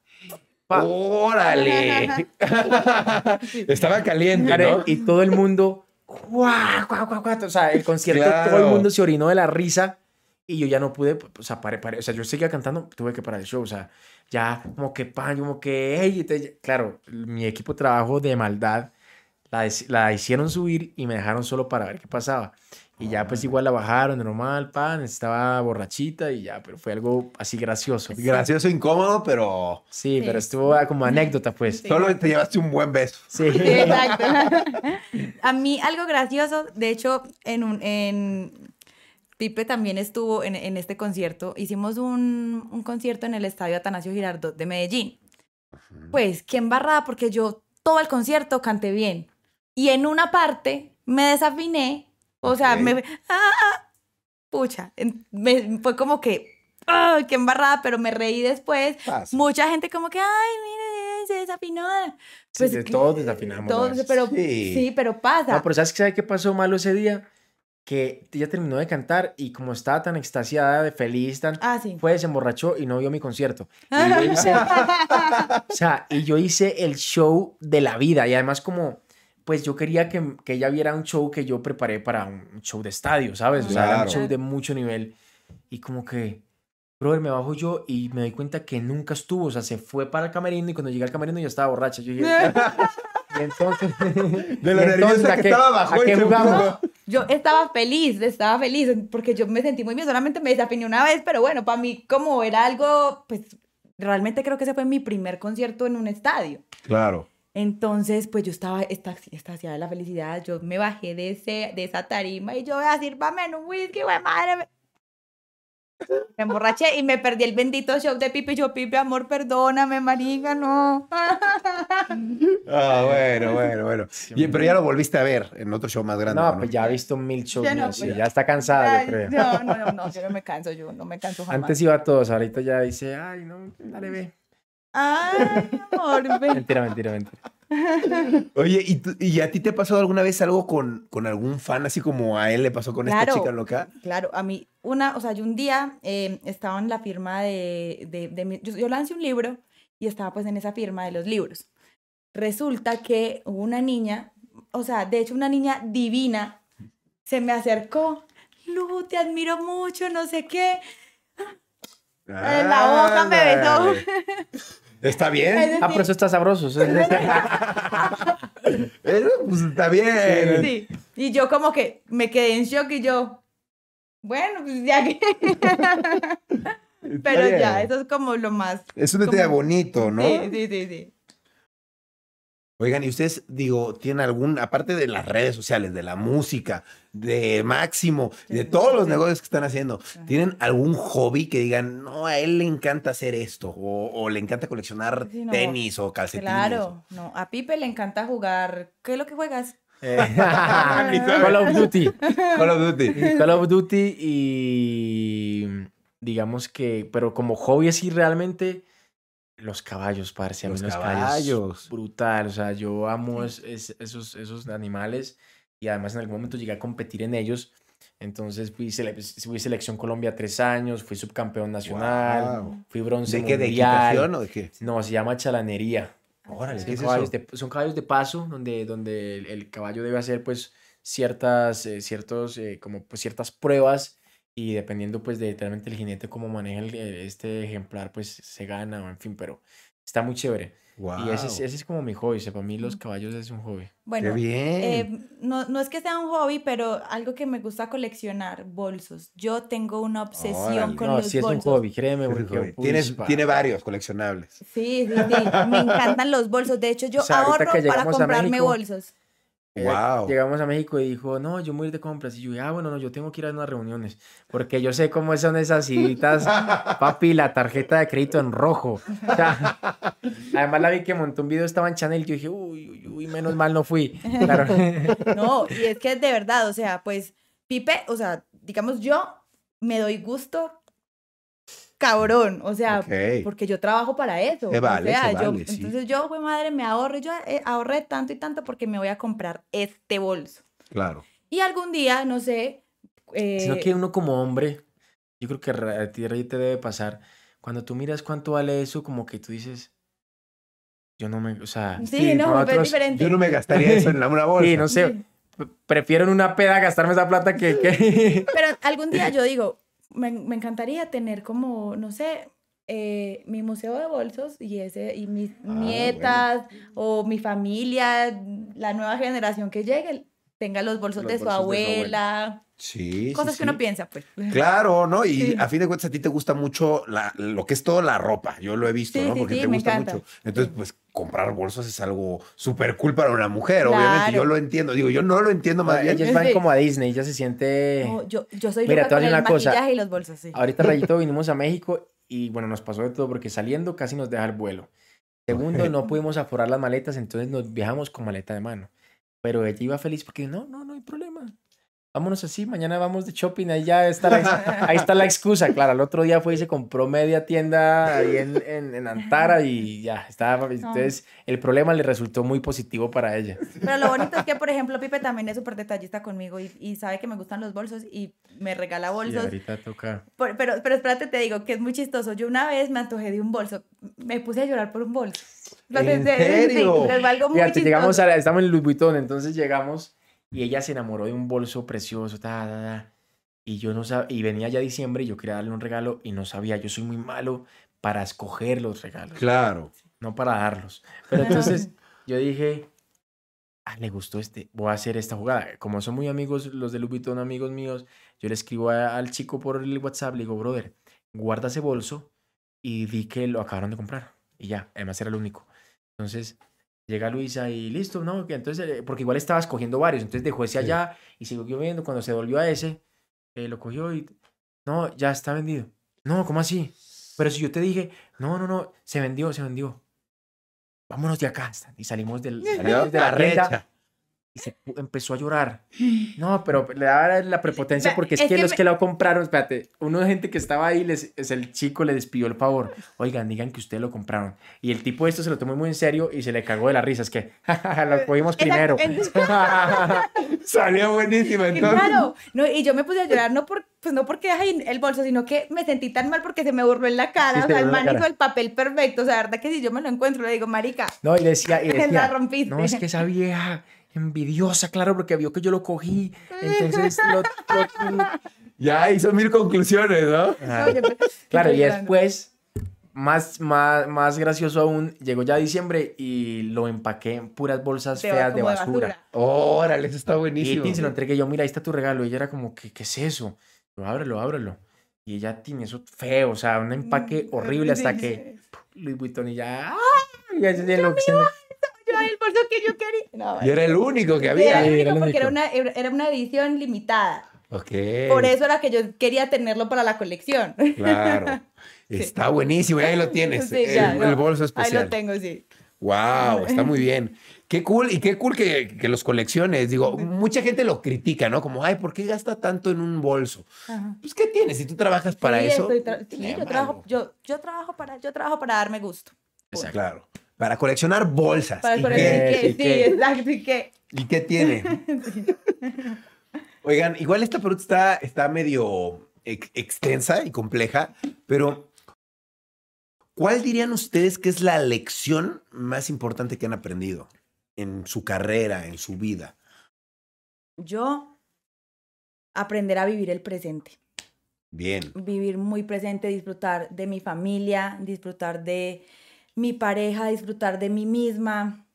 Pa. ¡Órale! [LAUGHS] Estaba caliente, ¿no? Y todo el mundo, guau, guau, guau, guau. O sea, el concierto, todo el Claro. mundo se orinó de la risa y yo ya no pude, o sea, paré, paré. O sea, yo seguía cantando, tuve que parar el show. O sea, ya como que pan, como que, hey, entonces, claro, mi equipo de trabajo de maldad la, la hicieron subir y me dejaron solo para ver qué pasaba. Y ya pues igual la bajaron, normal, pan, estaba borrachita y ya, pero fue algo así gracioso. Gracioso, incómodo, pero Sí, Sí. pero estuvo ah, como anécdota, pues. Sí. solo te llevaste un buen beso. Sí. Sí, exacto. [LAUGHS] A mí algo gracioso, de hecho, en un en Pipe también estuvo en, en este concierto. Hicimos un, un concierto en el Estadio Atanasio Girardot de Medellín. Pues, qué embarrada, porque yo todo el concierto canté bien. Y en una parte me desafiné, o sea, Ok. me... ¡Ah! ah, Pucha, me- fue como que... ¡Ay, qué embarrada! Pero me reí después. Pasa. Mucha gente como que, ay, mire, se desafinó. Sí, de todos desafinamos Todos, pero Sí. sí. pero pasa. No, pero ¿sabes, qué- ¿sabes qué pasó malo ese día? Que ella terminó de cantar y como estaba tan extasiada, de feliz, tan... Ah, sí. Fue, se emborrachó y no vio mi concierto. [LAUGHS] Y yo hice, o sea, y yo hice el show de la vida. Y además como, pues yo quería que, que ella viera un show que yo preparé para un show de estadio, ¿sabes? O sea, era un show de mucho nivel. Y como que, brother, me bajo yo y me doy cuenta que nunca estuvo. O sea, se fue para el camerino y cuando llegué al camerino ya estaba borracha. Yo dije, y entonces... [LAUGHS] De [LAUGHS] lo nerviosa ¿a que estaba abajo ¿A y qué se jugamos? puso. Yo estaba feliz, estaba feliz, porque yo me sentí muy bien, solamente me desafiné una vez, pero bueno, para mí como era algo, pues realmente creo que ese fue mi primer concierto en un estadio. Claro. Entonces, pues yo estaba extasi- extasiada de la felicidad, yo me bajé de, ese, de esa tarima y yo voy a decir, en un whisky, güey, madre. Me emborraché y me perdí el bendito show de Pipi. Yo, Pipi, amor, perdóname, marica, no. Ah, bueno, bueno, bueno. Y- pero ya lo volviste a ver en otro show más grande. No, pues ya ha visto mil shows Ya no, míos, sí, pues- ya está cansada, Ay, yo creo. no, no, no, no, yo no me canso, yo no me canso jamás. Antes iba a todos, ahorita ya dice, ay, no, dale, ve. Ay, amor, [LAUGHS] ven. Mentira, mentira, mentira. Oye, ¿y, tú- ¿y a ti te pasó alguna vez algo con, con algún fan, así como a él le pasó con esta chica loca? Claro, a mí, una, o sea, yo un día eh, estaba en la firma de, de, de mi- yo, yo lancé un libro y estaba pues en esa firma de los libros. Resulta que hubo una niña, o sea, de hecho una niña divina, se me acercó, Lu, te admiro mucho, no sé qué. En la boca me besó. [LAUGHS] Está bien. Es Ah, pero eso está sabroso. eso es- [LAUGHS] Eso, pues está bien. Sí. Y yo como que me quedé en shock y yo, bueno, pues ya que... [LAUGHS] Pero bien. ya, eso es como lo más... Es un detalle como- bonito, ¿no? Sí, sí, sí, sí. Oigan, y ustedes, digo, tienen algún, aparte de las redes sociales, de la música, de Máximo, de todos los negocios que están haciendo, ¿tienen algún hobby que digan, no, a él le encanta hacer esto? O, o le encanta coleccionar Sí, no, tenis o calcetines. Claro, no, a Pipe le encanta jugar. ¿Qué es lo que juegas? [LAUGHS] Eh, Call of Duty. Call of Duty. Call of Duty y digamos que, pero como hobby así realmente, los caballos, parce, a mí Los los, caballos. caballos. Brutal, o sea, yo amo es- es- esos, esos animales y además en algún momento llegué a competir en ellos. Entonces fui, sele- fui selección Colombia tres años, fui subcampeón nacional, Guau. fui bronce ¿De qué? ¿De mundial. equitación o de qué? No, se llama chalanería. Órale, Son ¿qué es caballos, eso? de, son caballos de paso donde, donde el, el caballo debe hacer pues ciertas, eh, ciertos, eh, como, pues, ciertas pruebas y dependiendo pues de literalmente el jinete cómo maneja el- eh, este ejemplar pues se gana o en fin, pero está muy chévere. Y ese es, ese es como mi hobby, o sea, para mí los caballos es un hobby. Qué Bueno, bien. eh, no, no es que sea un hobby, pero algo que me gusta coleccionar, bolsos. Yo tengo una obsesión Órale. con no, los sí es un bolsos. hobby, créeme, Qué porque uy, Tienes, tiene varios coleccionables. Sí, sí, sí. Me encantan los bolsos. De hecho, yo O sea, ahorro para comprarme México, bolsos. Wow. Llegamos a México y dijo, no, yo me voy a ir de compras. Y yo dije, ah, bueno, no, yo tengo que ir a unas reuniones. Porque yo sé cómo son esas citas, [LAUGHS] papi, la tarjeta de crédito en rojo. O sea, además la vi que montó un video, estaba en Chanel. Yo dije, uy, uy, uy, menos mal no fui. Claro. [LAUGHS] No, y es que de verdad, o sea, pues Pipe, o sea, digamos yo me doy gusto cabrón, o sea, porque yo trabajo para eso. Se vale, o sea, se yo, vale, sí. entonces yo, madre, me ahorro, yo eh, ahorré tanto y tanto porque me voy a comprar este bolso. Claro. Y algún día, no sé, eh, Sino que uno como hombre, yo creo que a ti Rey, te debe pasar, cuando tú miras cuánto vale eso, como que tú dices, yo no me, o sea, sí, sí, no, es diferente. Yo no me gastaría eso en la- una [LAUGHS] bolsa. sí, no sé, Sí. prefiero en una peda gastarme esa plata que... que... [LAUGHS] Pero algún día yo digo, me, me encantaría tener como, no sé, eh, mi museo de bolsos y ese y mis Ah, nietas o mi familia, la nueva generación que llegue, tenga los bolsos, Los de, su bolsos de su abuela, Sí, sí, cosas que sí. uno piensa, pues. Claro, ¿no? Y Sí. a fin de cuentas a ti te gusta mucho la- lo que es toda la ropa. Yo lo he visto, Sí, ¿no? Porque sí, te gusta mucho. Entonces, pues comprar bolsos es algo súper cool para una mujer, obviamente. Yo lo entiendo. Digo, yo no lo entiendo más bien. Ellos van como a Disney, ya se siente... No, yo, yo soy Mira, loca te voy a con el una cosa. y los bolsos, sí. Ahorita [LAUGHS] Rayito vinimos a México y bueno, nos pasó de todo porque saliendo casi nos deja el vuelo. Segundo, no pudimos aforar las maletas, entonces nos viajamos con maleta de mano. Pero ella iba feliz porque no, no, no hay problema. Vámonos así, mañana vamos de shopping, ahí ya está la, ahí está la excusa. Claro, el otro día fue y se compró media tienda ahí en, en, en Antara y ya, estaba. Entonces, el problema le resultó muy positivo para ella. Pero lo bonito es que, por ejemplo, Pipe también es súper detallista conmigo y, y sabe que me gustan los bolsos y me regala bolsos. ahorita toca. Por- pero, pero espérate, te digo que es muy chistoso. Yo una vez me antojé de un bolso. Me puse a llorar por un bolso. ¿En serio? Sí, es algo muy Fíjate, llegamos a, estamos en Louis Vuitton, entonces llegamos y ella se enamoró de un bolso precioso, ta, ta, ta, y yo no sabía, y venía ya diciembre y yo quería darle un regalo y no sabía, yo soy muy malo para escoger los regalos, Claro. no para darlos. Pero entonces yo dije, ah, le gustó este, voy a hacer esta jugada. Como son muy amigos, los de Louis Vuitton, amigos míos, yo le escribo a- al chico por el WhatsApp, le digo, brother, guarda ese bolso y di que lo acabaron de comprar. Y ya, además era el único. Entonces llega Luisa y listo, ¿no? Que Entonces, eh, porque igual estaba escogiendo varios, entonces dejó ese Sí. allá y siguió viendo. Cuando se volvió a ese, eh, lo cogió y no, ya está vendido. No, ¿cómo así? Pero si yo te dije, no, no, no, se vendió, se vendió. Vámonos de acá. Y salimos del, [LAUGHS] salimos de la Arrecha. Y se empezó a llorar. No, pero le daba la prepotencia porque es, es que, que los me- que lo compraron, espérate, uno de gente que estaba ahí, les, es el chico le despidió el favor. Oigan, digan que ustedes lo compraron. Y el tipo esto se lo tomó muy en serio y se le cagó de la risa. Es que [LAUGHS] lo cogimos primero. [LAUGHS] [LAUGHS] Salió buenísima entonces. Claro, no, y yo me puse a llorar no por, pues no porque ay, el bolso, sino que me sentí tan mal porque se me burló en la cara, Sí, o sea, el la man hizo el papel perfecto, o sea, la verdad que si yo me lo encuentro le digo, marica, No, y decía, y La decía rompiste. no, es que esa vieja envidiosa, claro, porque vio que yo lo cogí. Entonces, [LAUGHS] lo, lo- Ya hizo mil conclusiones, ¿no? Claro, y después, más, más, más gracioso aún, llegó ya diciembre y lo empaqué en puras bolsas Te feas de basura. Órale, eso está Y buenísimo. Tin se lo entregué yo, mira, ahí está tu regalo. Y ella era como, ¿qué, qué es eso? Yo, ábrelo, ábrelo. Y ella tiene eso feo, o sea, un empaque horrible hasta que Luis Vuitton y ya, ¡ah! Y ya se lo- se lo- Yo el bolso que yo quería. No, Y era el único que Era había. el único era el porque era único. una, era una edición limitada. Ok. Por eso era que yo quería tenerlo para la colección. Claro. [LAUGHS] Está buenísimo, y ahí lo tienes. Sí, ya, el, no. el bolso Ahí especial. lo tengo, sí. Wow, está muy bien. Qué cool, y qué cool que, que los colecciones. Digo, mucha gente lo critica, ¿no? Como, ay, ¿por qué gasta tanto en un bolso? Ajá. Pues, ¿qué tienes? Si tú trabajas para Sí, eso. tra- sí, yo trabajo, yo, yo trabajo para, yo trabajo para darme gusto. Exacto. Claro. Para coleccionar bolsas. Para ¿Y, coleccionar- qué, qué? sí, ¿Y qué? exacto, y qué. y qué tiene? [LAUGHS] Oigan, igual esta pregunta está, está medio ex- extensa y compleja, pero ¿cuál dirían ustedes que es la lección más importante que han aprendido en su carrera, en su vida? Yo aprender a vivir el presente. Bien. vivir muy presente, disfrutar de mi familia, disfrutar de mi pareja, disfrutar de mí misma.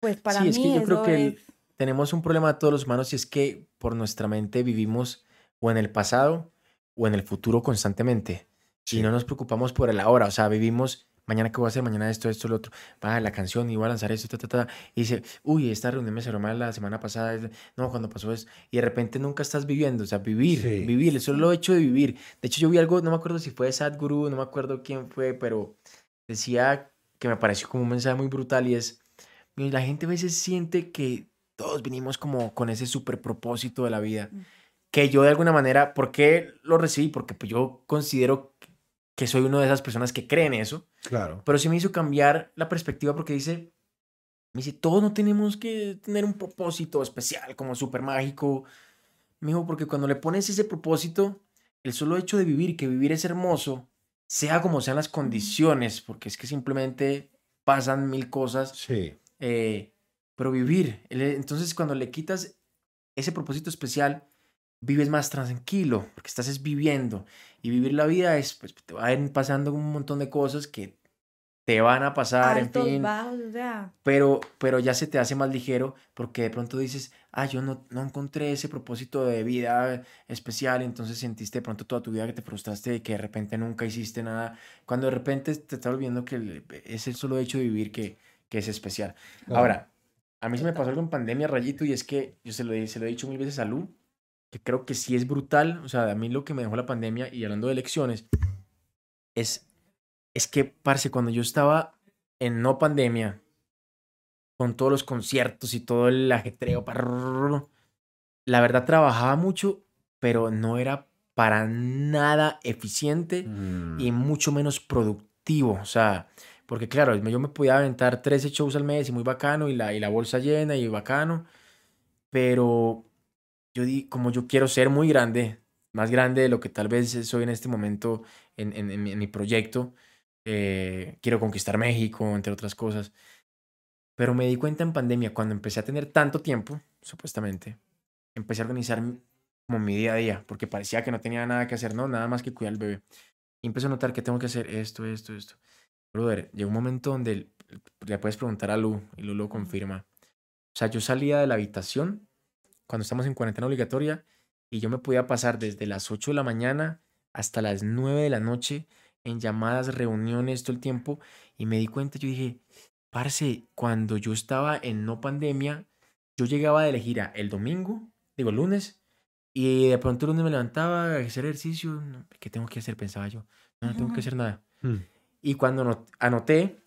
Pues para sí, mí es que yo creo que el- es- tenemos un problema todos los humanos y es que por nuestra mente vivimos o en el pasado o en el futuro constantemente. Sí. Y no nos preocupamos por el ahora. O sea, vivimos mañana qué voy a hacer, mañana esto, esto, lo otro. Va la canción y voy a lanzar esto, ta, ta, ta. Y dice, uy, esta reunión me salió mal la semana pasada. No, cuando pasó eso. Y de repente nunca estás viviendo. O sea, vivir, Sí. vivir, eso es lo hecho de vivir. De hecho, yo vi algo, no me acuerdo si fue Sadhguru, no me acuerdo quién fue, pero decía que me pareció como un mensaje muy brutal y es, "Mira, la gente a veces siente que todos venimos como con ese super propósito de la vida. Mm. Que yo de alguna manera, ¿por qué lo recibí? Porque pues, yo considero que soy una de esas personas que creen eso, Claro. pero sí me hizo cambiar la perspectiva porque dice, me dice, todos no tenemos que tener un propósito especial, como súper mágico. Me dijo, porque cuando le pones ese propósito, el solo hecho de vivir, que vivir es hermoso, sea como sean las condiciones, porque es que simplemente pasan mil cosas, Sí. eh, pero vivir. Entonces, cuando le quitas ese propósito especial, vives más tranquilo, porque estás es viviendo. Y vivir la vida es, pues, te va a ir pasando un montón de cosas que te van a pasar, en fin, bajos, o sea, pero, pero ya se te hace más ligero porque de pronto dices, ah, yo no, no encontré ese propósito de vida especial, entonces sentiste de pronto toda tu vida que te frustraste de que de repente nunca hiciste nada, cuando de repente te estás olvidando que es el solo hecho de vivir que, que es especial. Ahora, a mí se me pasó algo en pandemia, Rayito, y es que yo se lo, he- se lo he dicho mil veces a Lu, que creo que sí es brutal, o sea, a mí lo que me dejó la pandemia, y hablando de elecciones, es, es que, parce, cuando yo estaba en no pandemia, con todos los conciertos y todo el ajetreo, la verdad trabajaba mucho, pero no era para nada eficiente Mm. y mucho menos productivo. O sea, porque claro, yo me podía aventar 13 shows al mes y muy bacano y la, y la bolsa llena y bacano, pero yo di, como yo quiero ser muy grande, más grande de lo que tal vez soy en este momento en, en- en mi proyecto, eh, quiero conquistar México, entre otras cosas. Pero me di cuenta en pandemia, cuando empecé a tener tanto tiempo, supuestamente, empecé a organizar como mi día a día, porque parecía que no tenía nada que hacer, no, nada más que cuidar al bebé. Y empecé a notar que tengo que hacer esto, esto, esto. Brother, llegó un momento donde le puedes preguntar a Lu y Lu lo confirma. O sea, yo salía de la habitación cuando estamos en cuarentena obligatoria y yo me podía pasar desde las 8 de la mañana hasta las 9 de la noche en llamadas, reuniones, todo el tiempo. Y me di cuenta, yo dije, parce, cuando yo estaba en no pandemia, yo llegaba de la gira el domingo, digo el lunes, y de pronto el lunes me levantaba a hacer ejercicio. no, ¿Qué tengo que hacer? Pensaba yo. No, no tengo que hacer nada. Mm. Y cuando not- anoté,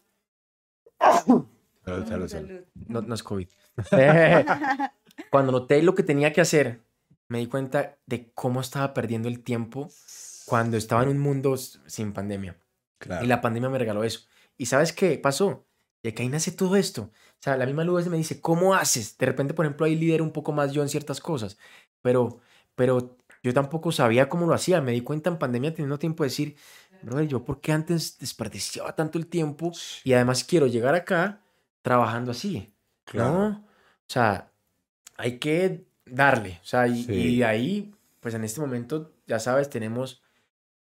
[COUGHS] Salud, salud, salud. salud. no, no es COVID. [LAUGHS] Cuando noté lo que tenía que hacer, me di cuenta de cómo estaba perdiendo el tiempo cuando estaba en un mundo sin pandemia. Claro. Y la pandemia me regaló eso. ¿Y sabes qué pasó? De que ahí nace todo esto. O sea, la misma Luz me dice, ¿cómo haces? De repente, por ejemplo, ahí lidero un poco más yo en ciertas cosas. Pero, pero yo tampoco sabía cómo lo hacía. Me di cuenta en pandemia teniendo tiempo de decir, brother, yo por qué antes desperdiciaba tanto el tiempo y además quiero llegar acá trabajando así. Claro. ¿no? O sea, hay que darle. O sea, y, Sí. y ahí pues en este momento, ya sabes, tenemos,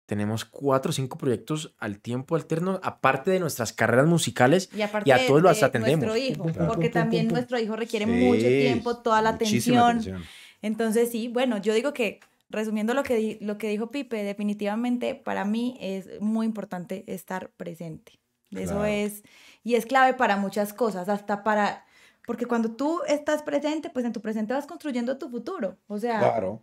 tenemos cuatro o cinco proyectos al tiempo alterno, aparte de nuestras carreras musicales. Y aparte Y a todos los de atendemos. Nuestro hijo, porque pum, pum, también pum. nuestro hijo requiere Sí, mucho tiempo, toda la muchísima atención. Entonces, sí, bueno, yo digo que, resumiendo lo que, di- lo que dijo Pipe, definitivamente para mí es muy importante estar presente. Eso Claro. es, y es clave para muchas cosas, hasta para, porque cuando tú estás presente, pues en tu presente vas construyendo tu futuro. O sea, Claro.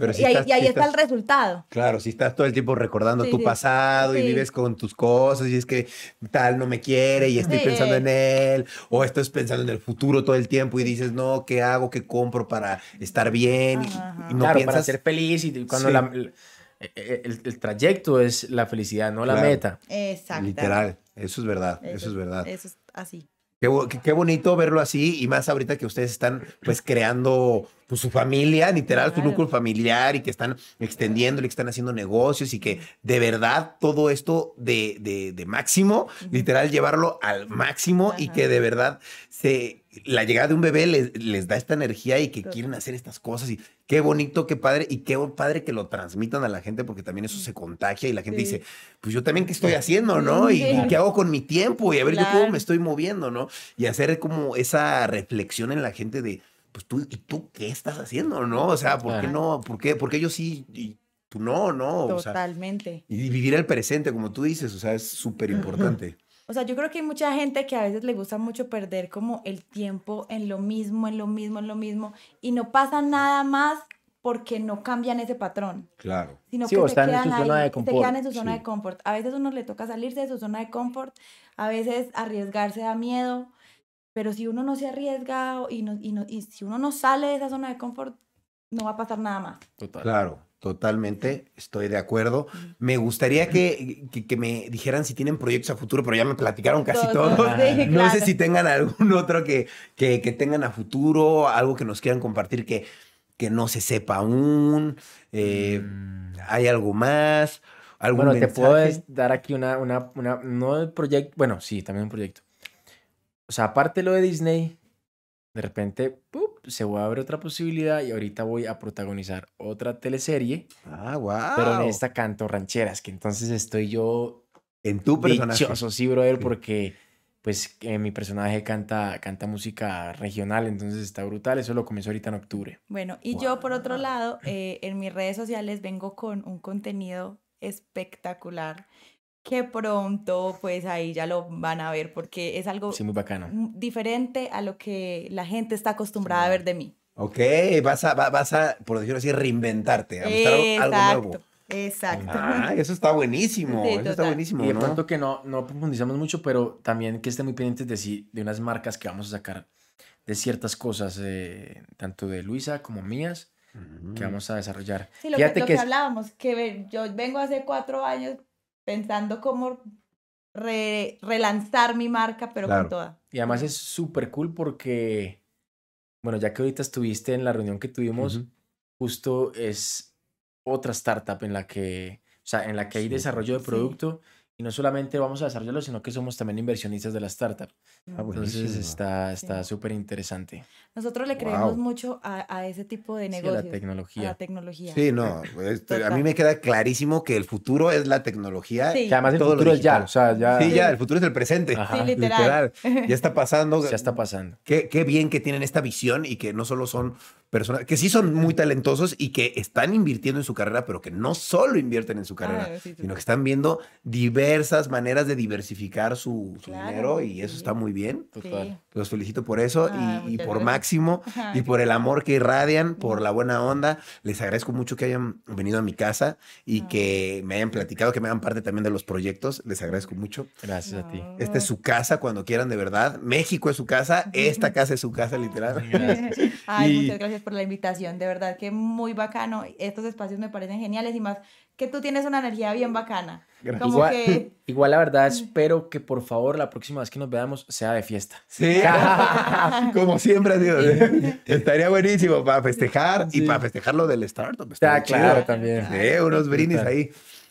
Pero si y ahí, estás- y ahí si está el resultado. Claro, si estás todo el tiempo recordando Sí, tu sí. pasado y vives con tus cosas y es que tal no me quiere y estoy Sí. pensando en él o estás pensando en el futuro todo el tiempo y dices, no, ¿qué hago? ¿Qué compro para estar bien? Y- Ajá, ajá. Y, no claro, para piensas... ser feliz y cuando Sí. la- el, el- el trayecto es la felicidad, no la Claro. meta. Exacto. Literal, eso es verdad, eso, es verdad. Eso es así. Qué, qué- bonito verlo así y más ahorita que ustedes están pues creando pues, su familia, literal, su núcleo familiar y que están extendiendo y que están haciendo negocios y que de verdad todo esto de, de- de máximo, literal llevarlo al máximo y que de verdad se, la llegada de un bebé les, les da esta energía y que quieren hacer estas cosas y qué bonito, qué padre y qué padre que lo transmitan a la gente porque también eso se contagia y la gente Sí. dice, pues yo también qué estoy haciendo, ¿no? Y, qué hago con mi tiempo y a ver yo cómo Claro. me estoy moviendo, ¿no? Y hacer como esa reflexión en la gente de, pues tú, ¿y tú qué estás haciendo, no? O sea, ¿por qué no? ¿Por qué? Porque yo sí y tú no, no? O sea, Totalmente. y vivir el presente, como tú dices, o sea, es súper importante. O sea, yo creo que hay mucha gente que a veces le gusta mucho perder como el tiempo en lo mismo, en lo mismo, en lo mismo, y no pasa nada más porque no cambian ese patrón, Claro. sino Sí, que o se están en quedan zona se quedan en su zona sí. de confort. A veces uno le toca salirse de su zona de confort, a veces arriesgarse da miedo, pero si uno no se arriesga y, no, y, no, y si uno no sale de esa zona de confort, no va a pasar nada más. Total. Claro, totalmente, estoy de acuerdo. Me gustaría que, que- que me dijeran si tienen proyectos a futuro, pero ya me platicaron casi Todos, todos. sí, No sé si tengan algún otro que, que, que tengan a futuro, algo que nos quieran compartir que, que no se sepa aún. eh, Mm. ¿Hay algo más? ¿Algún Bueno, te puedo dar aquí una, una, una, no el proyecto, bueno, sí, también un proyecto. O sea, aparte de lo de Disney, de repente, ¡pup! Se va a abrir otra posibilidad y ahorita voy a protagonizar otra teleserie, Ah, wow. pero en esta canto rancheras, que entonces estoy yo En tu personaje. dichoso, sí, brother, Sí. porque pues eh, mi personaje canta, canta música regional, entonces está brutal, eso lo comienzo ahorita en octubre. Bueno, y yo por otro lado, eh, en mis redes sociales vengo con un contenido espectacular que pronto pues ahí ya lo van a ver porque es algo Sí, muy bacano. diferente a lo que la gente está acostumbrada a ver de mí. Ok, vas a, va- vas a, por decirlo así, reinventarte, a mostrar algo nuevo. Exacto. Ah, eso está buenísimo, Sí, eso está total. buenísimo, Y de ¿no? pronto que no, no profundizamos mucho, pero también que estén muy pendientes de, sí- de unas marcas que vamos a sacar de ciertas cosas, eh, tanto de Luisa como mías, que Mm. vamos a desarrollar. Sí, lo, que, Fíjate lo que que es- hablábamos, que yo vengo hace cuatro años pensando cómo re- relanzar mi marca, pero Claro. con toda. Y además es súper cool porque, bueno, ya que ahorita estuviste en la reunión que tuvimos, justo es otra startup en la que, o sea, en la que hay desarrollo de Sí. Y no solamente vamos a desarrollarlo, sino que somos también inversionistas de la startup. Ah, Entonces está Sí. está súper interesante. Nosotros le creemos Wow. mucho a, a ese tipo de Sí, a negocios. la a la tecnología. tecnología. Sí, no, este, a mí me queda clarísimo que el futuro es la tecnología. Sí. Que además el Todo lo futuro es ya, o sea, ya, Sí, ya, el futuro es el presente. Ajá. Sí, literal. Ya está [LAUGHS] pasando. ya está pasando. Qué, qué bien que tienen esta visión y que no solo son personas, que sí son muy talentosos y que están invirtiendo en su carrera, pero que no solo invierten en su carrera, Ah, sí, sí, sino que están viendo diversas maneras de diversificar su, su Claro, dinero y eso está muy bien. Total. Los felicito por eso Ah, y- y, muchas por gracias. Máximo [LAUGHS] Ay, y por el amor que irradian, por la buena onda. Les agradezco mucho que hayan venido a mi casa y Ah. que me hayan platicado, que me hagan parte también de los proyectos. Les agradezco mucho. Gracias a ti. Esta es su casa cuando quieran, de verdad. México es su casa, [LAUGHS] esta casa es su casa, literal. [LAUGHS] Ay, Y- muchas gracias por la invitación, de verdad que muy bacano. Estos espacios me parecen geniales y más que tú tienes una energía bien bacana. Gracias. Como Igual, que [LAUGHS] igual la verdad espero que por favor la próxima vez que nos veamos sea de fiesta. Sí, [LAUGHS] [LAUGHS] como siempre, digo, estaría buenísimo para festejar y Sí. para festejar lo del startup. Ah, estaría claro, chido. también. Sí, unos brindis ahí.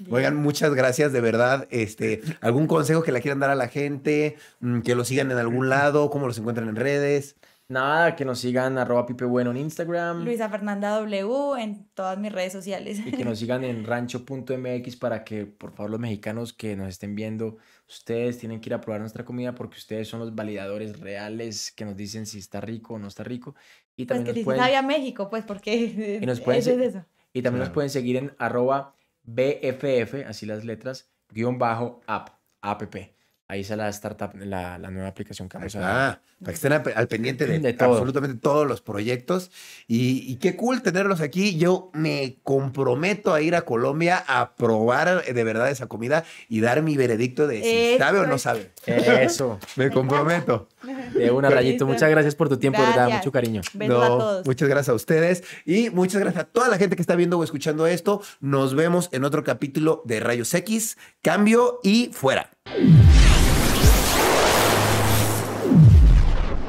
Oigan, muchas gracias, de verdad. Este, ¿algún consejo que le quieran dar a la gente? Mm, Que lo sigan en algún lado, cómo los encuentran en redes. Nada, que nos sigan arroba Pipe Bueno en Instagram. Luisa Fernanda W en todas mis redes sociales. Y que nos [LAUGHS] sigan en rancho.mx para que, por favor, los mexicanos que nos estén viendo, ustedes tienen que ir a probar nuestra comida porque ustedes son los validadores reales que nos dicen si está rico o no está rico. Y pues también que nos si pueden, sabía México, pues porque Y nos [LAUGHS] pueden eso es eso. y también nos pueden seguir en arroba BFF, así las letras, guion bajo app, app. Ahí está la startup, la, la nueva aplicación que vamos a Ah, para que estén al, al pendiente de, De todo. absolutamente todos los proyectos. Y, y qué cool tenerlos aquí. Yo me comprometo a ir a Colombia a probar de verdad esa comida y dar mi veredicto de si Eso sabe o no sabe. Eso, [LAUGHS] Me comprometo. de una rayito. Muchas gracias por tu tiempo, de verdad, Gracias. mucho cariño. Besos a No, todos. Muchas gracias a ustedes y muchas gracias a toda la gente que está viendo o escuchando esto. Nos vemos en otro capítulo de Rayos X. Cambio y fuera.